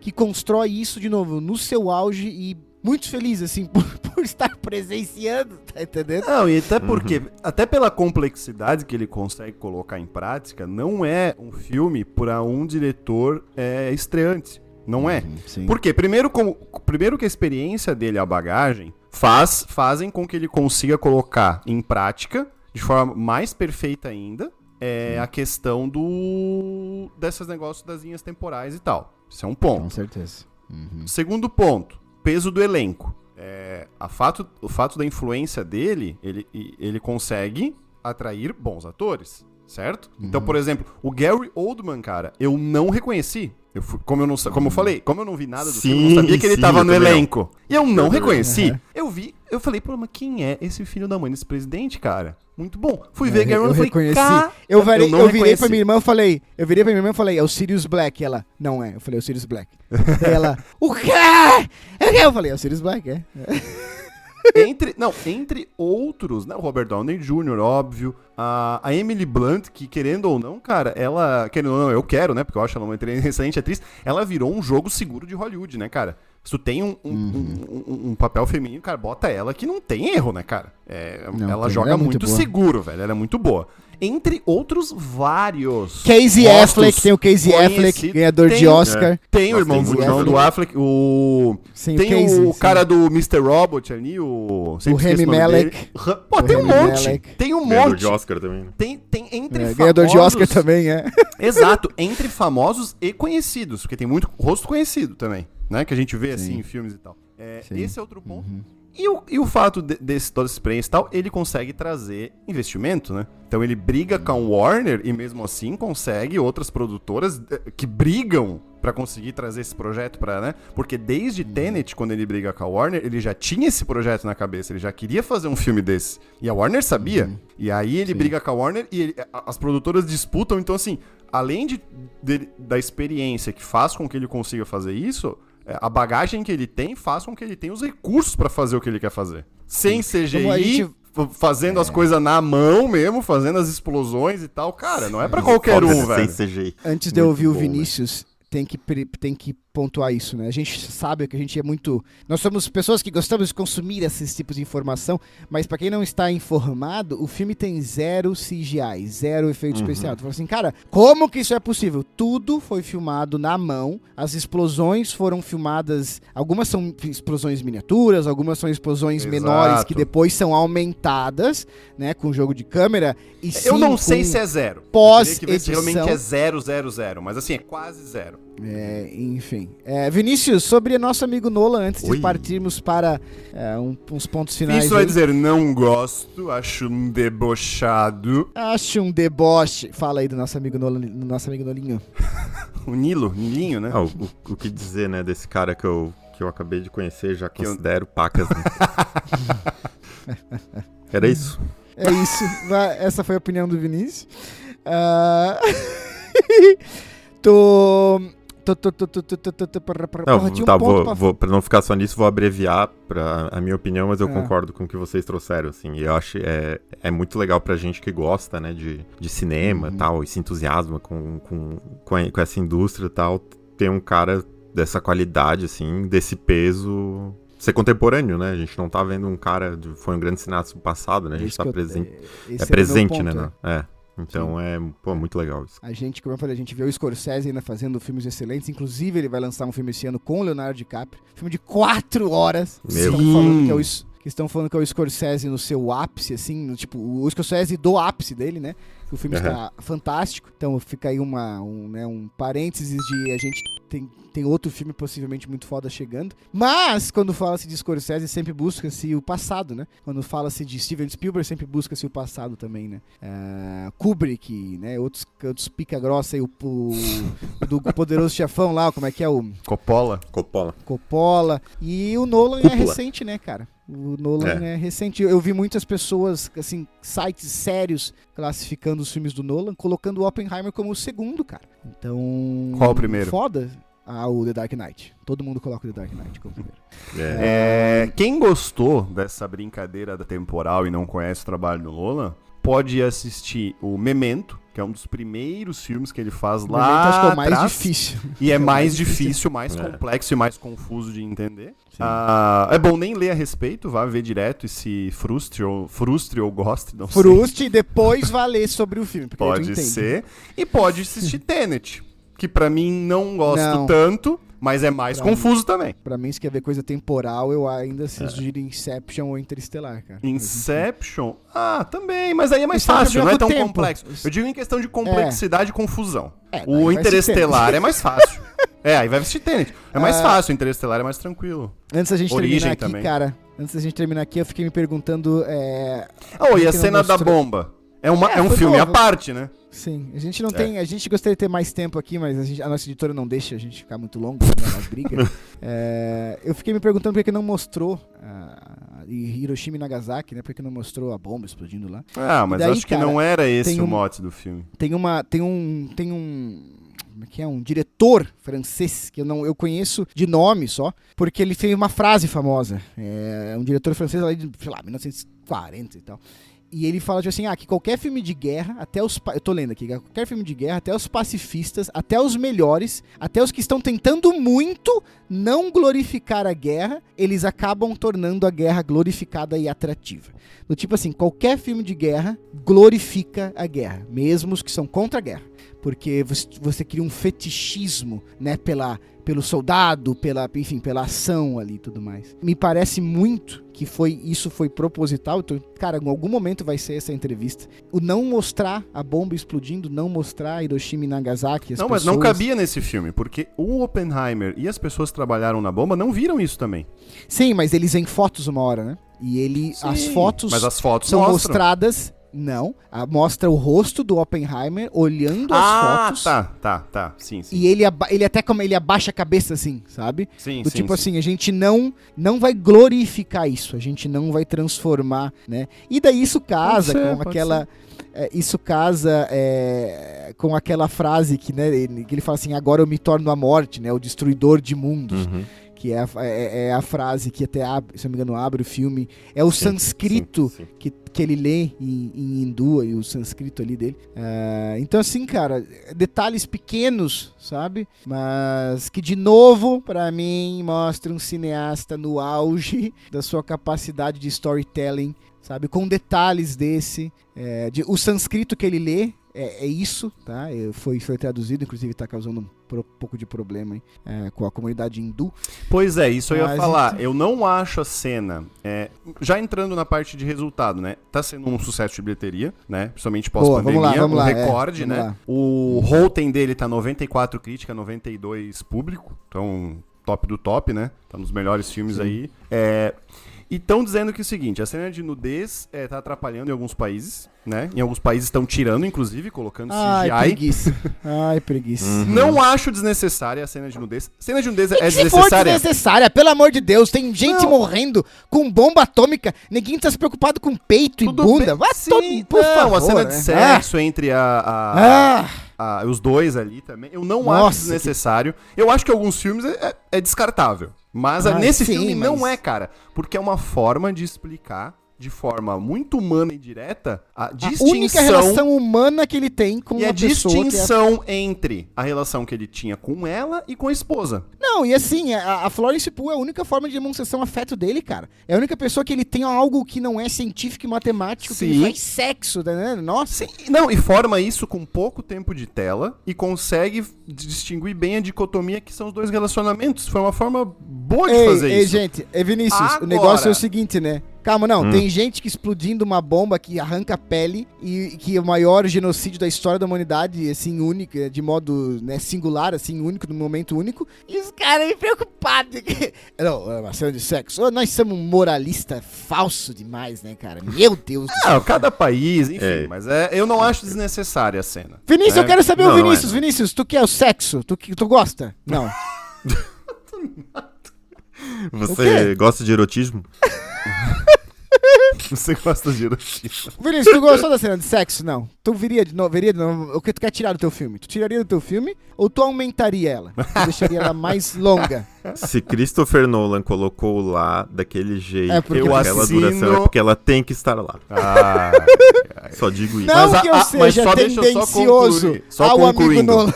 que constrói isso de novo no seu auge e muito feliz, assim, por, por estar presenciando, tá entendendo? Não, e até porque, até pela complexidade que ele consegue colocar em prática, não é um filme para um diretor é, estreante. Não é. Sim. Por quê? Primeiro, como, primeiro que a experiência dele, a bagagem, faz, fazem com que ele consiga colocar em prática, de forma mais perfeita ainda, é, a questão do desses negócios das linhas temporais e tal. Isso é um ponto. Com certeza. Uhum. Segundo ponto, peso do elenco. É, a fato, o fato da influência dele, ele, ele consegue atrair bons atores, certo? Então, por exemplo, o Gary Oldman, cara, eu não reconheci. Eu fui- como, eu não, como eu falei, como eu não vi nada do filme, eu Sim, não sabia que ele sim, tava eu no também elenco. E eu não também. reconheci. Uhum. Eu vi, eu falei, pô, mas quem é esse filho da mãe desse presidente, cara? Muito bom. Fui ver Eu, Gary eu Oldman e falei, reconheci. "Ca- Eu, varei- não eu virei reconheci." pra minha irmã e falei, eu virei pra minha irmã e falei, é o Sirius Black. Ela, não é. Eu falei, é o Sirius Black. Ela? É o quê? Eu falei, é o Sirius Black, é. Entre, não, entre outros, né? O Robert Downey Jr., óbvio. A, a Emily Blunt, que querendo ou não, cara, ela. Querendo ou não, eu quero, né? Porque eu acho ela uma excelente atriz. Ela virou um jogo seguro de Hollywood, né, cara? Se tu tem um, um, um- um- um papel feminino, cara, bota ela que não tem erro, né, cara? É, Não ela joga ela é muito muito, seguro, velho. Ela é muito boa. Entre outros vários. Casey Affleck, tem o Casey Affleck, ganhador de Tem- Oscar. Tem o irmão tem muito irmão do Affleck, o. Sim, tem Casey, o sim. cara do Mr. Robot ali, o. O nome Malek. Pô, O tem um monte. Malek. Tem um Ganhador monte. de Oscar também. né? Tem, tem entre É, famosos. ganhador de Oscar também, é. Exato, entre famosos e conhecidos, porque tem muito rosto conhecido também, né? Que a gente vê assim em filmes e tal. É, Sim. esse é outro ponto. E, o, e o fato de, desse, toda essa experiência e tal, ele consegue trazer investimento, né? Então ele briga com a Warner e mesmo assim consegue outras produtoras eh, que brigam pra conseguir trazer esse projeto pra, né? Porque desde Tenet, quando ele briga com a Warner, ele já tinha esse projeto na cabeça, ele já queria fazer um filme desse. E a Warner sabia. E aí ele briga com a Warner e ele- as produtoras disputam, então assim, além de, dele- da experiência que faz com que ele consiga fazer isso, a bagagem que ele tem faz com que ele tenha os recursos pra fazer o que ele quer fazer. Sem CGI, f- fazendo as coisas na mão mesmo, fazendo as explosões e tal. Cara, não é pra qualquer um, velho. Sem CGI. Antes de eu ouvir o bom, Vinícius, tem que, pre- tem que pontuar isso, né? A gente sabe que a gente é muito. Nós somos pessoas que gostamos de consumir esses tipos de informação, mas pra quem não está informado, o filme tem zero CGI, zero efeito Uhum. especial. Tu fala assim, cara, como que isso é possível? Tudo foi filmado na mão, as explosões foram filmadas. Algumas são explosões miniaturas, algumas são explosões Exato. menores que depois são aumentadas, né, com jogo de câmera. E Eu sim, não sei se é zero. pós Eu teria que ver se realmente é zero, zero, zero. Mas assim, é quase zero. É, enfim. É, Vinícius, sobre nosso amigo Nolan, antes Oi. de partirmos para é, um- uns pontos finais. Isso vai dizer, não gosto, acho um debochado. Acho um deboche. Fala aí do nosso amigo Nolan, do nosso amigo Nolinho. O Nilo, Nilinho, né? Ah, o, o- o que dizer, né, desse cara que eu, que eu acabei de conhecer, já eu- considero pacas, né? Era isso. É isso. Essa foi a opinião do Vinícius. Tô. Não, porra, um tá, vou, pra- vou, pra não ficar só nisso, vou abreviar pra a minha opinião, mas eu Ah. concordo com o que vocês trouxeram, assim. E eu acho é, é muito legal pra gente que gosta, né, de, de cinema Uhum. e tal, e se entusiasma com, com, com, com essa indústria e tal, ter um cara dessa qualidade, assim, desse peso. Ser contemporâneo, né? A gente não tá vendo um cara. De, foi um grande cineasta do passado, né? A gente Isso tá eu- presente. É meu presente, ponto, né? é. Então é, pô, muito legal isso. A gente, como eu falei, a gente vê o Scorsese ainda fazendo filmes excelentes. Inclusive, ele vai lançar um filme esse ano com o Leonardo DiCaprio. Filme de quatro horas. Meu. Estão Sim. falando que é o, que estão falando que é o Scorsese no seu ápice, assim, no, tipo, o Scorsese do ápice dele, né? O filme Aham. está fantástico. Então fica aí uma, um, né, um parênteses de a gente tem, tem outro filme possivelmente muito foda chegando. Mas, quando fala-se de Scorsese, sempre busca-se o passado, né? Quando fala-se de Steven Spielberg, sempre busca-se o passado também, né? Ah, Kubrick, né? Outros, outros pica-grossa aí, o, o, do Poderoso Chefão lá, como é que é? O Coppola. Coppola. Coppola. E o Nolan é Cúpula. recente, né, cara? O Nolan é. recente. Eu vi muitas pessoas, assim, sites sérios classificando os filmes do Nolan, colocando o Oppenheimer como o segundo, cara. Então. Qual o primeiro? Foda. Ah, o The Dark Knight. Todo mundo coloca o The Dark Knight como primeiro. É. É, quem gostou dessa brincadeira da temporal e não conhece o trabalho do Nolan, pode assistir o Memento, que é um dos primeiros filmes que ele faz O lá momento acho que é o mais atrás. difícil. E é É mais mais difícil. difícil, mais É. complexo e mais confuso de entender. Ah, é bom nem ler a respeito, vá ver direto e se frustre ou, frustre ou goste. Não sei. Fruste e depois valer sobre o filme. Pode entende. ser. E pode assistir Tenet, que pra mim não gosto Não. tanto, mas é mais Pra confuso também. Pra mim, se quer ver coisa temporal, eu ainda É. sugiro Inception ou Interestelar, cara. Inception? Ah, também, mas aí é mais Inception fácil, não é tão tempo. complexo. Eu digo em questão de complexidade e confusão. É, o Interestelar é mais fácil. é, aí vai assistir Tenet. É mais Ah. fácil, o Interestelar é mais tranquilo. Antes da gente Origem terminar aqui, também. cara. Antes da gente terminar aqui, eu fiquei me perguntando. É... Oh, e que a cena da mostrou? bomba? É, uma, É, é, um filme à novo. parte, né? Sim, a gente não É. tem. A gente gostaria de ter mais tempo aqui, mas a, gente- a nossa editora não deixa a gente ficar muito longo né, briga. É, eu fiquei me perguntando por que não mostrou ah, Hiroshima e Nagasaki, né? Por que não mostrou a bomba explodindo lá? Ah, mas daí, acho que cara, não era esse tem o um- mote do filme. Tem uma. Tem um. Tem um. Como é que é? Um diretor francês que eu não eu conheço de nome só, porque ele fez uma frase famosa. É um diretor francês lá de, sei lá, 1940 e tal. E ele fala tipo assim, ah, que qualquer filme de guerra, até os, eu tô lendo aqui, qualquer filme de guerra, até os pacifistas, até os melhores, até os que estão tentando muito não glorificar a guerra, eles acabam tornando a guerra glorificada e atrativa. Do tipo assim, qualquer filme de guerra glorifica a guerra, mesmo os que são contra a guerra. Porque você, você cria um fetichismo, né, pela, pelo soldado, pela, enfim, pela ação ali e tudo mais. Me parece muito que foi isso foi proposital. Então, cara, em algum momento vai ser essa entrevista. O não mostrar a bomba explodindo, não mostrar Hiroshima e Nagasaki. as Não, mas não pessoas- cabia nesse filme, porque o Oppenheimer e as pessoas que trabalharam na bomba não viram isso também. Sim, mas eles em fotos uma hora, né? E ele, as Sim, fotos Mas as fotos são mostram. mostradas. Não, a- mostra o rosto do Oppenheimer olhando Ah, as fotos. tá, tá, tá. Sim, sim. E ele, aba- ele até como ele abaixa a cabeça assim, sabe? Sim, Do sim, tipo sim. assim, a gente não não vai glorificar isso, a gente não vai transformar, né? E daí isso casa ser, com aquela é, isso casa é, com aquela frase que, né, ele, que ele fala assim, agora eu me torno a morte, né, o destruidor de mundos, Uhum. Que é a, é, é a frase que até abre, se não me engano abre o filme, é o Sim, sânscrito sim, sim. que, que ele lê em, em hindu e o sânscrito ali dele. Ah, então, assim, cara, detalhes pequenos, sabe? Mas que, de novo, pra mim, mostra um cineasta no auge da sua capacidade de storytelling, sabe? Com detalhes desse. é, de- o sânscrito que ele lê. É, é isso, tá? É, Foi, foi traduzido, inclusive tá causando um pro- pouco de problema aí, é, com a comunidade hindu. Pois é, isso eu ia falar. Eu não acho a cena. é, já entrando na parte de resultado, né? Tá sendo um sucesso de bilheteria, né? Principalmente Boa, vamos lá, pós-pandemia. vamos um lá, é, recorde, vamos né? lá. O Rotten dele tá 94 crítica, 92 público. Então, top do top, né? Tá nos melhores filmes aí. É. E estão dizendo que é o seguinte, a cena de nudez é, tá atrapalhando em alguns países, né? Em alguns países estão tirando, inclusive, colocando Ai, CGI. preguiça. Ai, preguiça. Uhum. Não acho desnecessária a cena de nudez. Cena de nudez é se for desnecessária. desnecessária, pelo amor de Deus, tem gente Não. morrendo com bomba atômica, ninguém tá se preocupado com peito Tudo e bunda. Vai Sim, todo, por não, favor, a cena de né? sexo entre a, a- Ah, a- os dois ali também. Eu não Nossa, acho desnecessário. Eu acho que alguns filmes é, é- é descartável. Mas Ah, nesse sim, filme não mas- é, cara. Porque é uma forma de explicar de forma muito humana e direta a a distinção única relação humana que ele tem com e a que é... distinção entre a relação que ele tinha com ela e com a esposa. Não, e assim, a, a Florence Pugh é a única forma de demonstração afeto dele, cara. É a única pessoa que ele tem algo que não é científico e matemático, que ele Sim. faz sexo, né? Nossa. Sim, não, e forma isso com pouco tempo de tela e consegue distinguir bem a dicotomia que são os dois relacionamentos. Foi uma forma boa de Ei, fazer ei, isso. gente, é Vinícius, Agora- o negócio é o seguinte, né? Calma, não, Hum. tem gente que explodindo uma bomba que arranca a pele e que é o maior genocídio da história da humanidade, assim, único, de modo né, singular, assim, único, no momento único. E os caras me preocupados. Não, é uma cena de sexo. Nós somos um moralista falso demais, né, cara? Meu Deus do céu. Ah, cada país, enfim, É. mas é, eu não acho desnecessária a cena. Vinícius, É. eu quero saber Não, o Vinícius. é. Vinícius, tu quer o sexo? Tu, que- tu gosta? Não. Você gosta de erotismo? Você gosta de erotismo? Vinícius, tu gostou da cena de sexo? Não. Tu viria de novo, veria de novo. O que tu quer tirar do teu filme? Tu tiraria do teu filme ou tu aumentaria ela? Tu deixaria ela mais longa? Se Christopher Nolan colocou lá daquele jeito, É porque eu aquela assino- duração, é porque ela tem que estar lá. Ah, Só digo isso. Não Mas que eu a- mas seja só deixa eu só tendencioso concluir, só ao amigo concluindo. Nolan.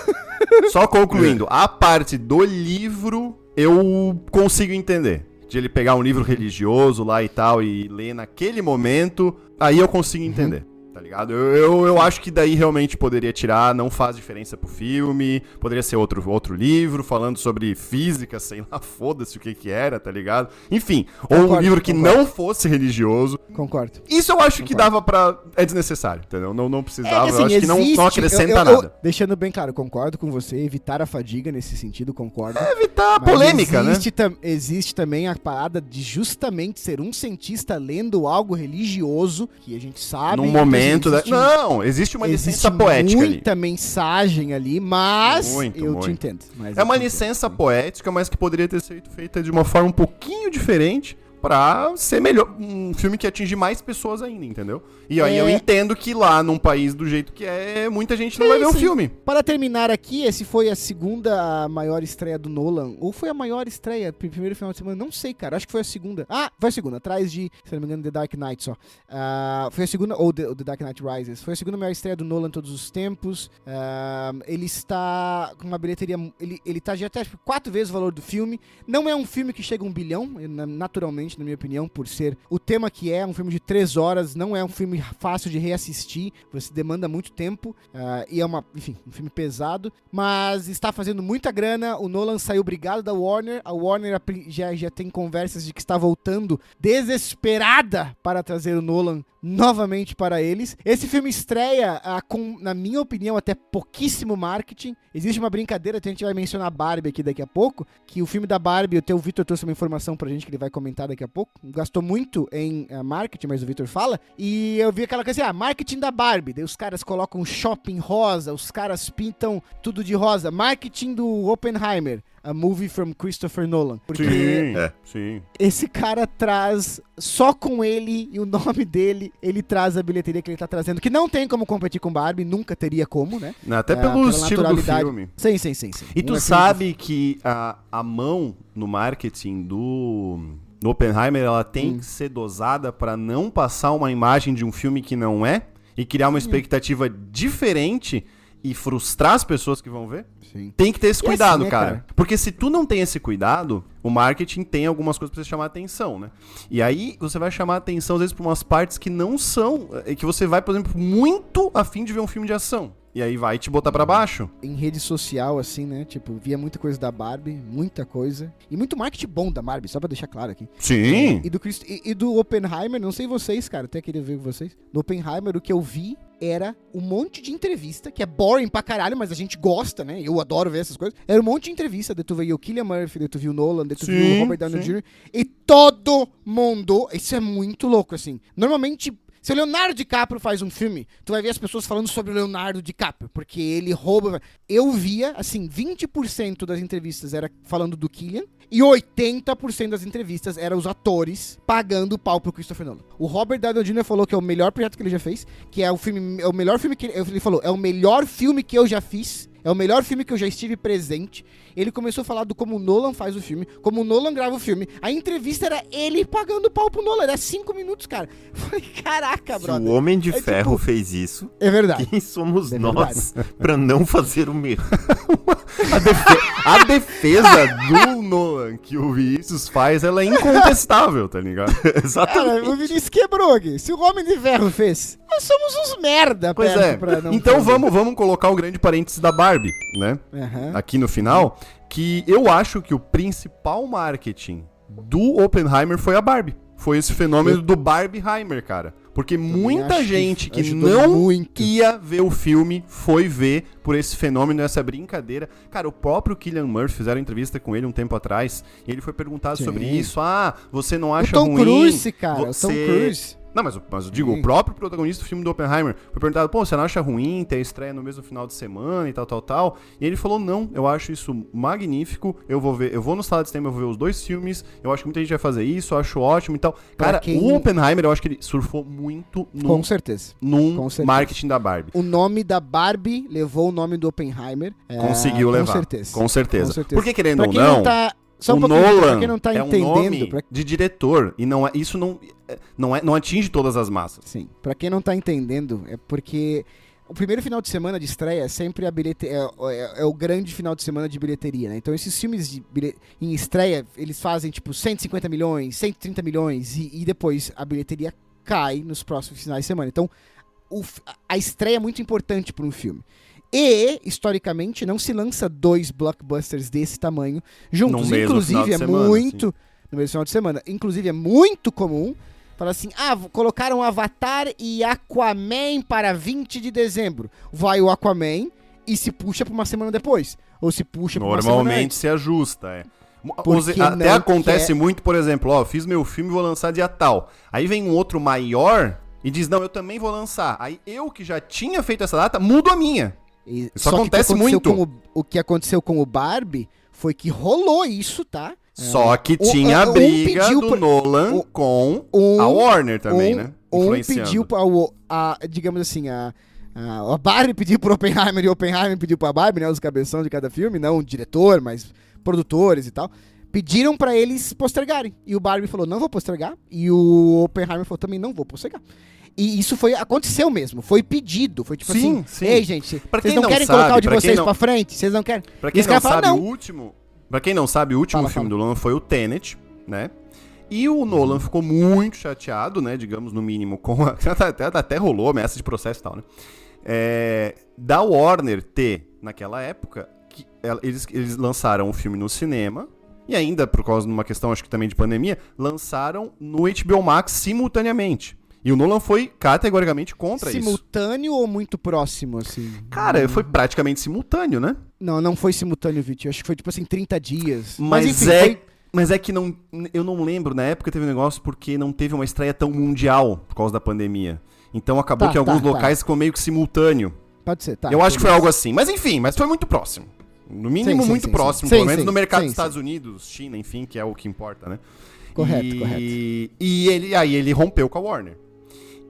Só concluindo, a parte do livro eu consigo entender. De ele pegar um livro religioso lá e tal e ler naquele momento, aí eu consigo entender. Tá ligado? Eu, eu, eu acho que daí realmente poderia tirar, não faz diferença pro filme. Poderia ser outro, outro livro falando sobre física, sei lá, foda-se o que que era, tá ligado? Enfim, ou um livro que concordo. não fosse religioso. Concordo. Isso eu acho que Concordo. dava pra. É desnecessário, entendeu? Não, não precisava, assim, eu acho que não, existe- não acrescenta eu- eu- nada. deixando bem claro, concordo com você. Evitar a fadiga nesse sentido, concordo. Evitar a polêmica, né? existe, tam- existe também a parada de justamente ser um cientista lendo algo religioso, que a gente sabe. Num que, momento. assim, Da... existe- Não, existe uma existe licença poética ali. muita mensagem ali, mas Muito, eu te muito. entendo. mas É eu uma te entendo. licença poética, mas que poderia ter sido feita de uma forma um pouquinho diferente pra ser melhor, um filme que atinge mais pessoas ainda, entendeu? E aí É. eu entendo que lá num país do jeito que é, muita gente não vai ver o filme. Para terminar aqui, esse foi a segunda maior estreia do Nolan. Ou foi a maior estreia, pr- primeiro final de semana? Não sei, cara. Acho que foi a segunda. Ah, foi a segunda, atrás de, se não me engano, The Dark Knight só. Ah, foi a segunda, ou The, The Dark Knight Rises. Foi a segunda maior estreia do Nolan todos os tempos. Ah, ele está com uma bilheteria. Ele, ele tá já até quatro vezes o valor do filme. Não é um filme que chega a um bilhão, na- naturalmente, na minha opinião, por ser o tema que é. Um filme de três horas, não é um filme fácil de reassistir. Você demanda muito tempo. ah, e é uma, enfim, um filme pesado. Mas está fazendo muita grana. O Nolan saiu brigado da Warner. A Warner já, já tem conversas de que está voltando desesperada para trazer o Nolan novamente para eles. Esse filme estreia ah, com, na minha opinião, até pouquíssimo marketing. Existe uma brincadeira, a gente vai mencionar Barbie aqui daqui a pouco, que o filme da Barbie, o Victor trouxe uma informação pra gente que ele vai comentar daqui a pouco, gastou muito em ah, marketing, mas o Victor fala, e eu vi aquela coisa assim, ah, marketing da Barbie, daí os caras colocam shopping rosa, os caras pintam tudo de rosa, marketing do Oppenheimer, a movie from Christopher Nolan, porque Sim, É. sim. esse cara traz, só com ele e o nome dele, ele traz a bilheteria que ele tá trazendo, que não tem como competir com Barbie, nunca teria como, né? Até É, pelo estilo do filme. Sim, sim, sim, sim. E Um tu é sabe que a, a mão no marketing do, do Oppenheimer ela tem Hum. que ser dosada pra não passar uma imagem de um filme que não é e criar uma expectativa diferente e frustrar as pessoas que vão ver? Sim. Tem que ter esse cuidado, assim, né, cara. cara? Porque se tu não tem esse cuidado, o marketing tem algumas coisas pra você chamar atenção, né? E aí você vai chamar atenção, às vezes, pra umas partes que não são. é, Que você vai, por exemplo, muito afim de ver um filme de ação. E aí vai te botar pra baixo. Em rede social, assim, né? Tipo, via muita coisa da Barbie, muita coisa. E muito marketing bom da Barbie, só pra deixar claro aqui. Sim. E do, Christ- e, e do Oppenheimer, não sei vocês, cara, até queria ver com vocês. No Oppenheimer, o que eu vi era um monte de entrevista, que é boring pra caralho, mas a gente gosta, né? Eu adoro ver essas coisas. Era um monte de entrevista, daí tu veio o Killian Murphy, daí tu viu o Nolan, daí tu Sim, viu o Robert Downey. Jr. E todo mundo, isso é muito louco, assim. Normalmente, se o Leonardo DiCaprio faz um filme, tu vai ver as pessoas falando sobre o Leonardo DiCaprio, porque ele rouba. Eu via, assim, 20% das entrevistas era falando do Killian e 80% das entrevistas eram os atores pagando pau pro Christopher Nolan. O Robert Downey Jr. falou que é o melhor projeto que ele já fez, que é o filme, é o melhor filme que ele, ele falou, é o melhor filme que eu já fiz. É o melhor filme que eu já estive presente. Ele começou a falar do como o Nolan faz o filme, como o Nolan grava o filme. A entrevista era ele pagando pau pro Nolan. Era cinco minutos, cara. Eu Falei, caraca, Se brother. o Homem de É Ferro tipo- fez isso, É verdade. quem somos É nós pra não fazer o mesmo? A, defe- a defesa do Nolan que o Vinícius faz, ela é incontestável, tá ligado? Exatamente. Cara, o Vinícius quebrou aqui. Se o Homem de Ferro fez, nós somos uns merda Pois perto é. pra não Então fazer. vamos, vamos colocar o grande parênteses da Barbie, né? Aham. Aqui no final, que eu acho que o principal marketing do Oppenheimer foi a Barbie. Foi esse fenômeno do Barbieheimer, cara. Porque muita que gente que ajudou não muito. ia ver o filme foi ver por esse fenômeno, essa brincadeira. Cara, o próprio Killian Murphy fizeram entrevista com ele um tempo atrás e ele foi perguntado Sim. sobre isso. Ah, você não O acha Tom ruim? Cruise, cara. O Tom você- Cruise. Não, mas, mas eu digo, Sim. o próprio protagonista do filme do Oppenheimer foi perguntado, pô, você não acha ruim ter a estreia no mesmo final de semana e tal, tal, tal? E ele falou, não, eu acho isso magnífico, eu vou ver, eu vou no sala de cinema, eu vou ver os dois filmes, eu acho que muita gente vai fazer isso, eu acho ótimo e tal. Pra Cara, quem- o Oppenheimer, eu acho que ele surfou muito Com num, certeza. num com certeza. marketing da Barbie. O nome da Barbie levou o nome do Oppenheimer. É, Conseguiu levar. Com certeza. Com certeza. Com certeza. Porque querendo ou não tá. Só um o pouquinho, Nolan pra quem não tá é um entendendo. nome pra- de diretor e não é, isso não, não, é, não atinge todas as massas. Sim, pra quem não tá entendendo, é porque o primeiro final de semana de estreia é sempre a bilhete, é, é- é o grande final de semana de bilheteria, né? Então esses filmes de bilhe- em estreia, eles fazem tipo 150 milhões, 130 milhões e, e depois a bilheteria cai nos próximos finais de semana. Então o a estreia é muito importante para um filme. E, historicamente, não se lança dois blockbusters desse tamanho juntos. No Inclusive, é semana, muito. No mesmo final de semana. Inclusive, é muito comum Fala assim, ah, colocaram Avatar e Aquaman para 20 de dezembro. Vai o Aquaman e se puxa pra uma semana depois. Ou se puxa pra uma semana Normalmente se ajusta, é. Porque até acontece quer- muito, por exemplo, ó, fiz meu filme e vou lançar dia tal. Aí vem um outro maior e diz, não, eu também vou lançar. Aí eu que já tinha feito essa data, mudo a minha. E- Isso só que que acontece aconteceu muito. com o, o que aconteceu com o Barbie foi que rolou isso, tá? Só que O- tinha a um briga pediu do pra- Nolan um- com um- a Warner também, um, né? Um pediu para o, a, digamos assim, a, a, a Barbie pediu pro Oppenheimer e o Oppenheimer pediu pra Barbie, né? Os cabeção de cada filme, não o diretor, mas produtores e tal. Pediram pra eles postergarem. E o Barbie falou, não vou postergar. E o Oppenheimer falou, também não vou postergar. E isso foi, aconteceu mesmo, foi pedido. Foi tipo Sim, assim, sim. ei gente, Pra vocês quem não, não querem sabe, colocar o de quem vocês não- pra frente? Vocês não querem? Pra E quem os não sabe, o último. Pra quem não sabe, o último Fala, filme fala. do Nolan foi o Tenet, né? E o Nolan ficou muito chateado, né? Digamos, no mínimo, com a. Até, até rolou ameaça de processo e tal, né? É, da Warner ter, naquela época, que eles, eles lançaram o filme no cinema. E ainda, por causa de uma questão, acho que também de pandemia, lançaram no HBO Max simultaneamente. E o Nolan foi categoricamente contra isso. Simultâneo ou muito próximo, assim? Cara, foi praticamente simultâneo, né? Não, não foi simultâneo, Vit. Eu acho que foi tipo assim, 30 dias. Mas, enfim, é, foi- mas é que não, eu não lembro, na época teve um negócio porque não teve uma estreia tão mundial por causa da pandemia. Então acabou Tá, que em alguns tá, tá. locais ficou meio que simultâneo. Pode ser, tá. eu acho que foi algo assim. Mas enfim, mas foi muito próximo. No mínimo, Sim, muito sim, próximo, sim. pelo menos no mercado dos. Estados Unidos, China, enfim, que é o que importa, né? Correto, e... correto. E ele, aí ele rompeu com a Warner.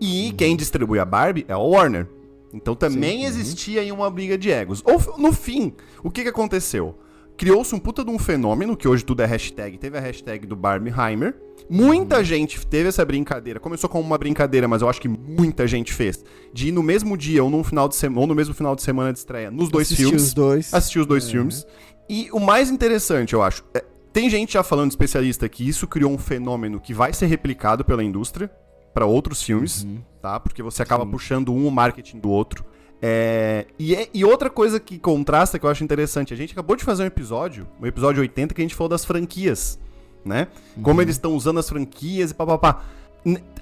E quem distribui a Barbie é a Warner. Então também Sim, uhum. existia aí uma briga de egos. Ou, no fim, o que, que aconteceu? Criou-se um puta de um fenômeno, que hoje tudo é hashtag. Teve a hashtag do Barbieheimer. Muita gente teve essa brincadeira. Começou como uma brincadeira, mas eu acho que muita gente fez. De ir no mesmo dia ou, num final de semana, ou no mesmo final de semana de estreia, nos dois Assisti filmes os dois. assistir os dois filmes. E o mais interessante, eu acho, é- tem gente já falando, especialista, que isso criou um fenômeno que vai ser replicado pela indústria para outros filmes, Uhum. tá? Porque você acaba puxando um o marketing do outro. É, e, é- e outra coisa que contrasta, que eu acho interessante, a gente acabou de fazer um episódio, um episódio 80, que a gente falou das franquias, né? Como eles estão usando as franquias e papapá.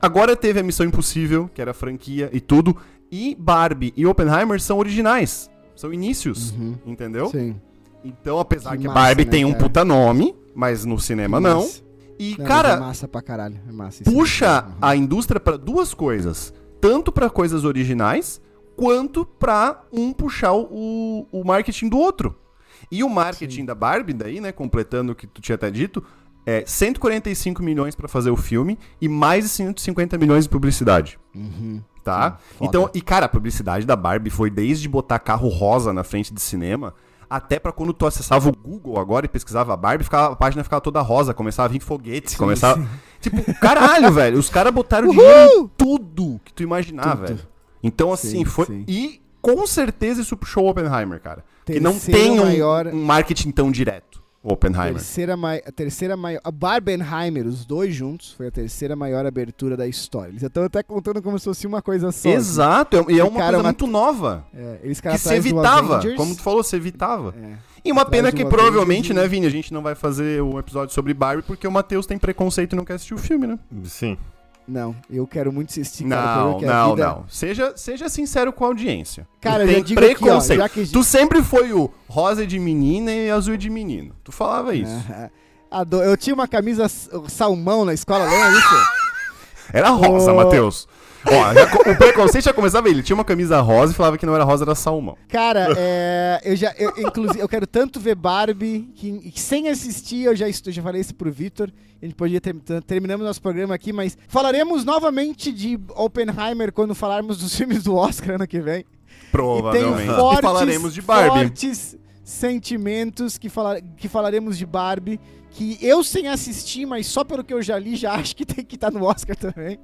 Agora teve a Missão Impossível, que era a franquia e tudo, e Barbie e Oppenheimer são originais, são inícios, Uhum. entendeu? Sim. Então, apesar Que que, massa, Barbie né, tem um cara? puta nome, mas no cinema não. Massa. E, Não, cara, É massa pra caralho. É massa. é puxa. Uhum. a indústria pra duas coisas. Tanto pra coisas originais, quanto pra um puxar o, o marketing do outro. E o marketing da Barbie, daí, né, completando o que tu tinha até dito, é 145 milhões pra fazer o filme e mais de 150 milhões de publicidade. Uhum. Tá? Sim, então, e cara, a publicidade da Barbie foi desde botar carro rosa na frente de cinema, até pra quando tu acessava o Google agora e pesquisava a Barbie, ficava, a página ficava toda rosa, começava a vir foguetes, começava. Tipo, caralho, velho, os caras botaram Uhul! dinheiro em tudo que tu imaginar, Tudo. velho. Então, assim, Sim, foi. sim. E com certeza isso puxou o Oppenheimer, cara. Que não tem um, maior- um marketing tão direto, Oppenheimer. Terceira mai... A terceira maior. A Barbenheimer, os dois juntos, foi a terceira maior abertura da história. Eles estão até contando como se fosse uma coisa só. assim. Exato, é- e é uma coisa uma- muito nova. É, eles Que se evitava, Avengers. como tu falou, se evitava. É. E uma Atrás pena que provavelmente, Avengers né, Vini, a gente não vai fazer um episódio sobre Barbie porque o Matheus tem preconceito e não quer assistir o filme, né? Sim. Não, eu quero muito assistir, cara. Não, não, vida- não. Seja, seja sincero com a audiência. Cara, tem digo aqui, ó, preconceito. que- Tu sempre foi o rosa de menina e azul de menino. Tu falava isso. Ado- Eu tinha uma camisa salmão na escola, lembra disso? Era rosa, Ô. Matheus. Ó, já o preconceito já começava. Ele tinha uma camisa rosa e falava que não era rosa, era salmão. Cara, é, eu já, eu, inclusive, eu quero tanto ver Barbie que, que sem assistir eu já, estou, já falei isso pro Vitor. A gente podia ter, ter- terminamos nosso programa aqui, mas falaremos novamente de Oppenheimer quando falarmos dos filmes do Oscar ano que vem. E Provavelmente. tem fortes, e falaremos de Barbie. fortes sentimentos que, fala, que falaremos de Barbie. Que eu, sem assistir, mas só pelo que eu já li, já acho que tem que estar no Oscar também.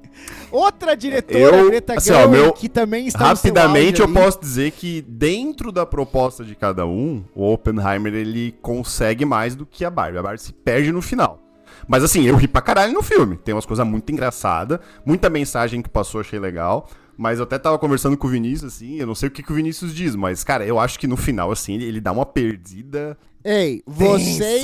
Outra diretora, Eu, Greta assim, ó, Gerwig, meu- que também está Rapidamente eu ali. posso dizer que dentro da proposta de cada um, o Oppenheimer ele consegue mais do que a Barbie. A Barbie se perde no final. Mas assim, eu ri pra caralho no filme. Tem umas coisas muito engraçadas, muita mensagem que passou, achei legal. Mas eu até tava conversando com o Vinícius, assim, eu não sei o que, que o Vinícius diz, mas, cara, eu acho que no final, assim, ele, ele dá uma perdida. Ei, vocês,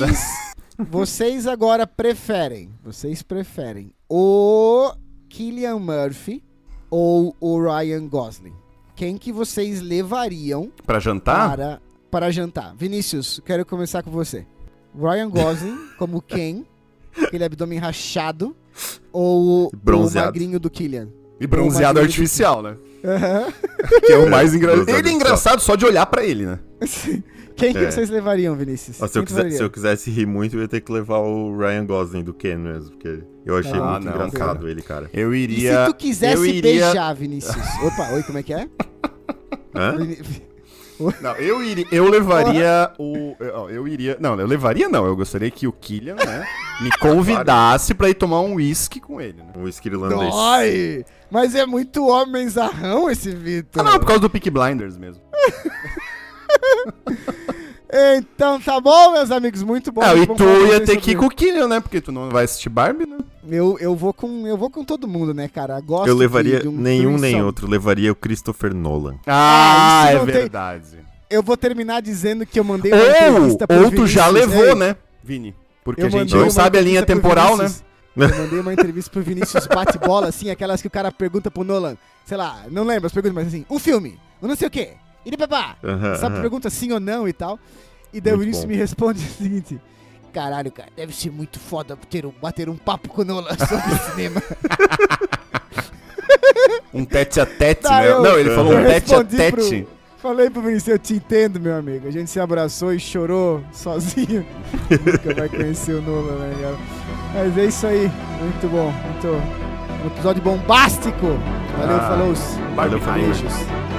vocês agora preferem, vocês preferem o Killian Murphy ou o Ryan Gosling? Quem que vocês levariam Pra jantar? para, para jantar? Vinícius, quero começar com você. Ryan Gosling como Ken, aquele abdômen rachado, ou o Bronzeado. magrinho do Killian? E bronzeado Ou artificial, né? Aham. Que é o mais engraçado. Ele é engraçado só de olhar pra ele, né? Quem que É. vocês levariam, Vinícius? Se, eu levaria? se eu quisesse rir muito, eu ia ter que levar o Ryan Gosling do Ken mesmo, porque eu achei Ah, muito não, engraçado cara. ele, cara. Eu E iria. se tu quisesse iria... beijar, Vinícius? Opa, oi, como é que é? Hã? Não, eu iria. Eu levaria o. Eu, eu iria. Não, eu levaria não. Eu gostaria que o Killian, né, me convidasse pra ir tomar um whisky com ele, né? Um whisky irlandês. Dói! Mas é muito homenzarrão esse Vitor. Ah, não, por causa do Peak Blinders mesmo. Então tá bom, meus amigos, muito bom. Ah, e tu ia ter que ir com o Killian, né? Porque tu não vai assistir Barbie, né? Eu, eu, vou com, eu vou com todo mundo, né, cara? Gosto Eu de- levaria de um nenhum nem outro, levaria o Christopher Nolan. Ah, isso é não tem- verdade. Eu vou terminar dizendo que eu mandei uma Ou, entrevista pro ou tu já Vinícius. levou, Ei, né, Vini? Porque eu a gente não sabe a linha entrevista pro temporal, né? Eu mandei uma entrevista pro Vinícius bate-bola, assim, aquelas que o cara pergunta pro Nolan, sei lá, não lembro as perguntas, mas assim, um filme, um não sei o quê, e papá. Aham, Sabe, pergunta sim ou não e tal. E daí o Vinícius bom. me responde o seguinte: Caralho, cara, deve ser muito foda ter um, bater um papo com o Nolan sobre cinema. Um tete a tete, Tá, né? eu- Não, ele falou um tete a respondi pro- tete. Falei pro Vinícius, eu te entendo, meu amigo. A gente se abraçou e chorou sozinho. Nunca vai conhecer o Nolan, né, cara? Mas é isso aí. Muito bom. Muito... Um episódio bombástico. Valeu, Ah, falou. Barbie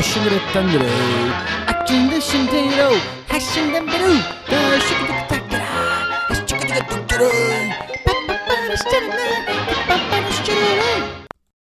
aşınırı tendiri Açındı şindiro Haşından beru Da şıkı tıkı tak tıra Şıkı tıkı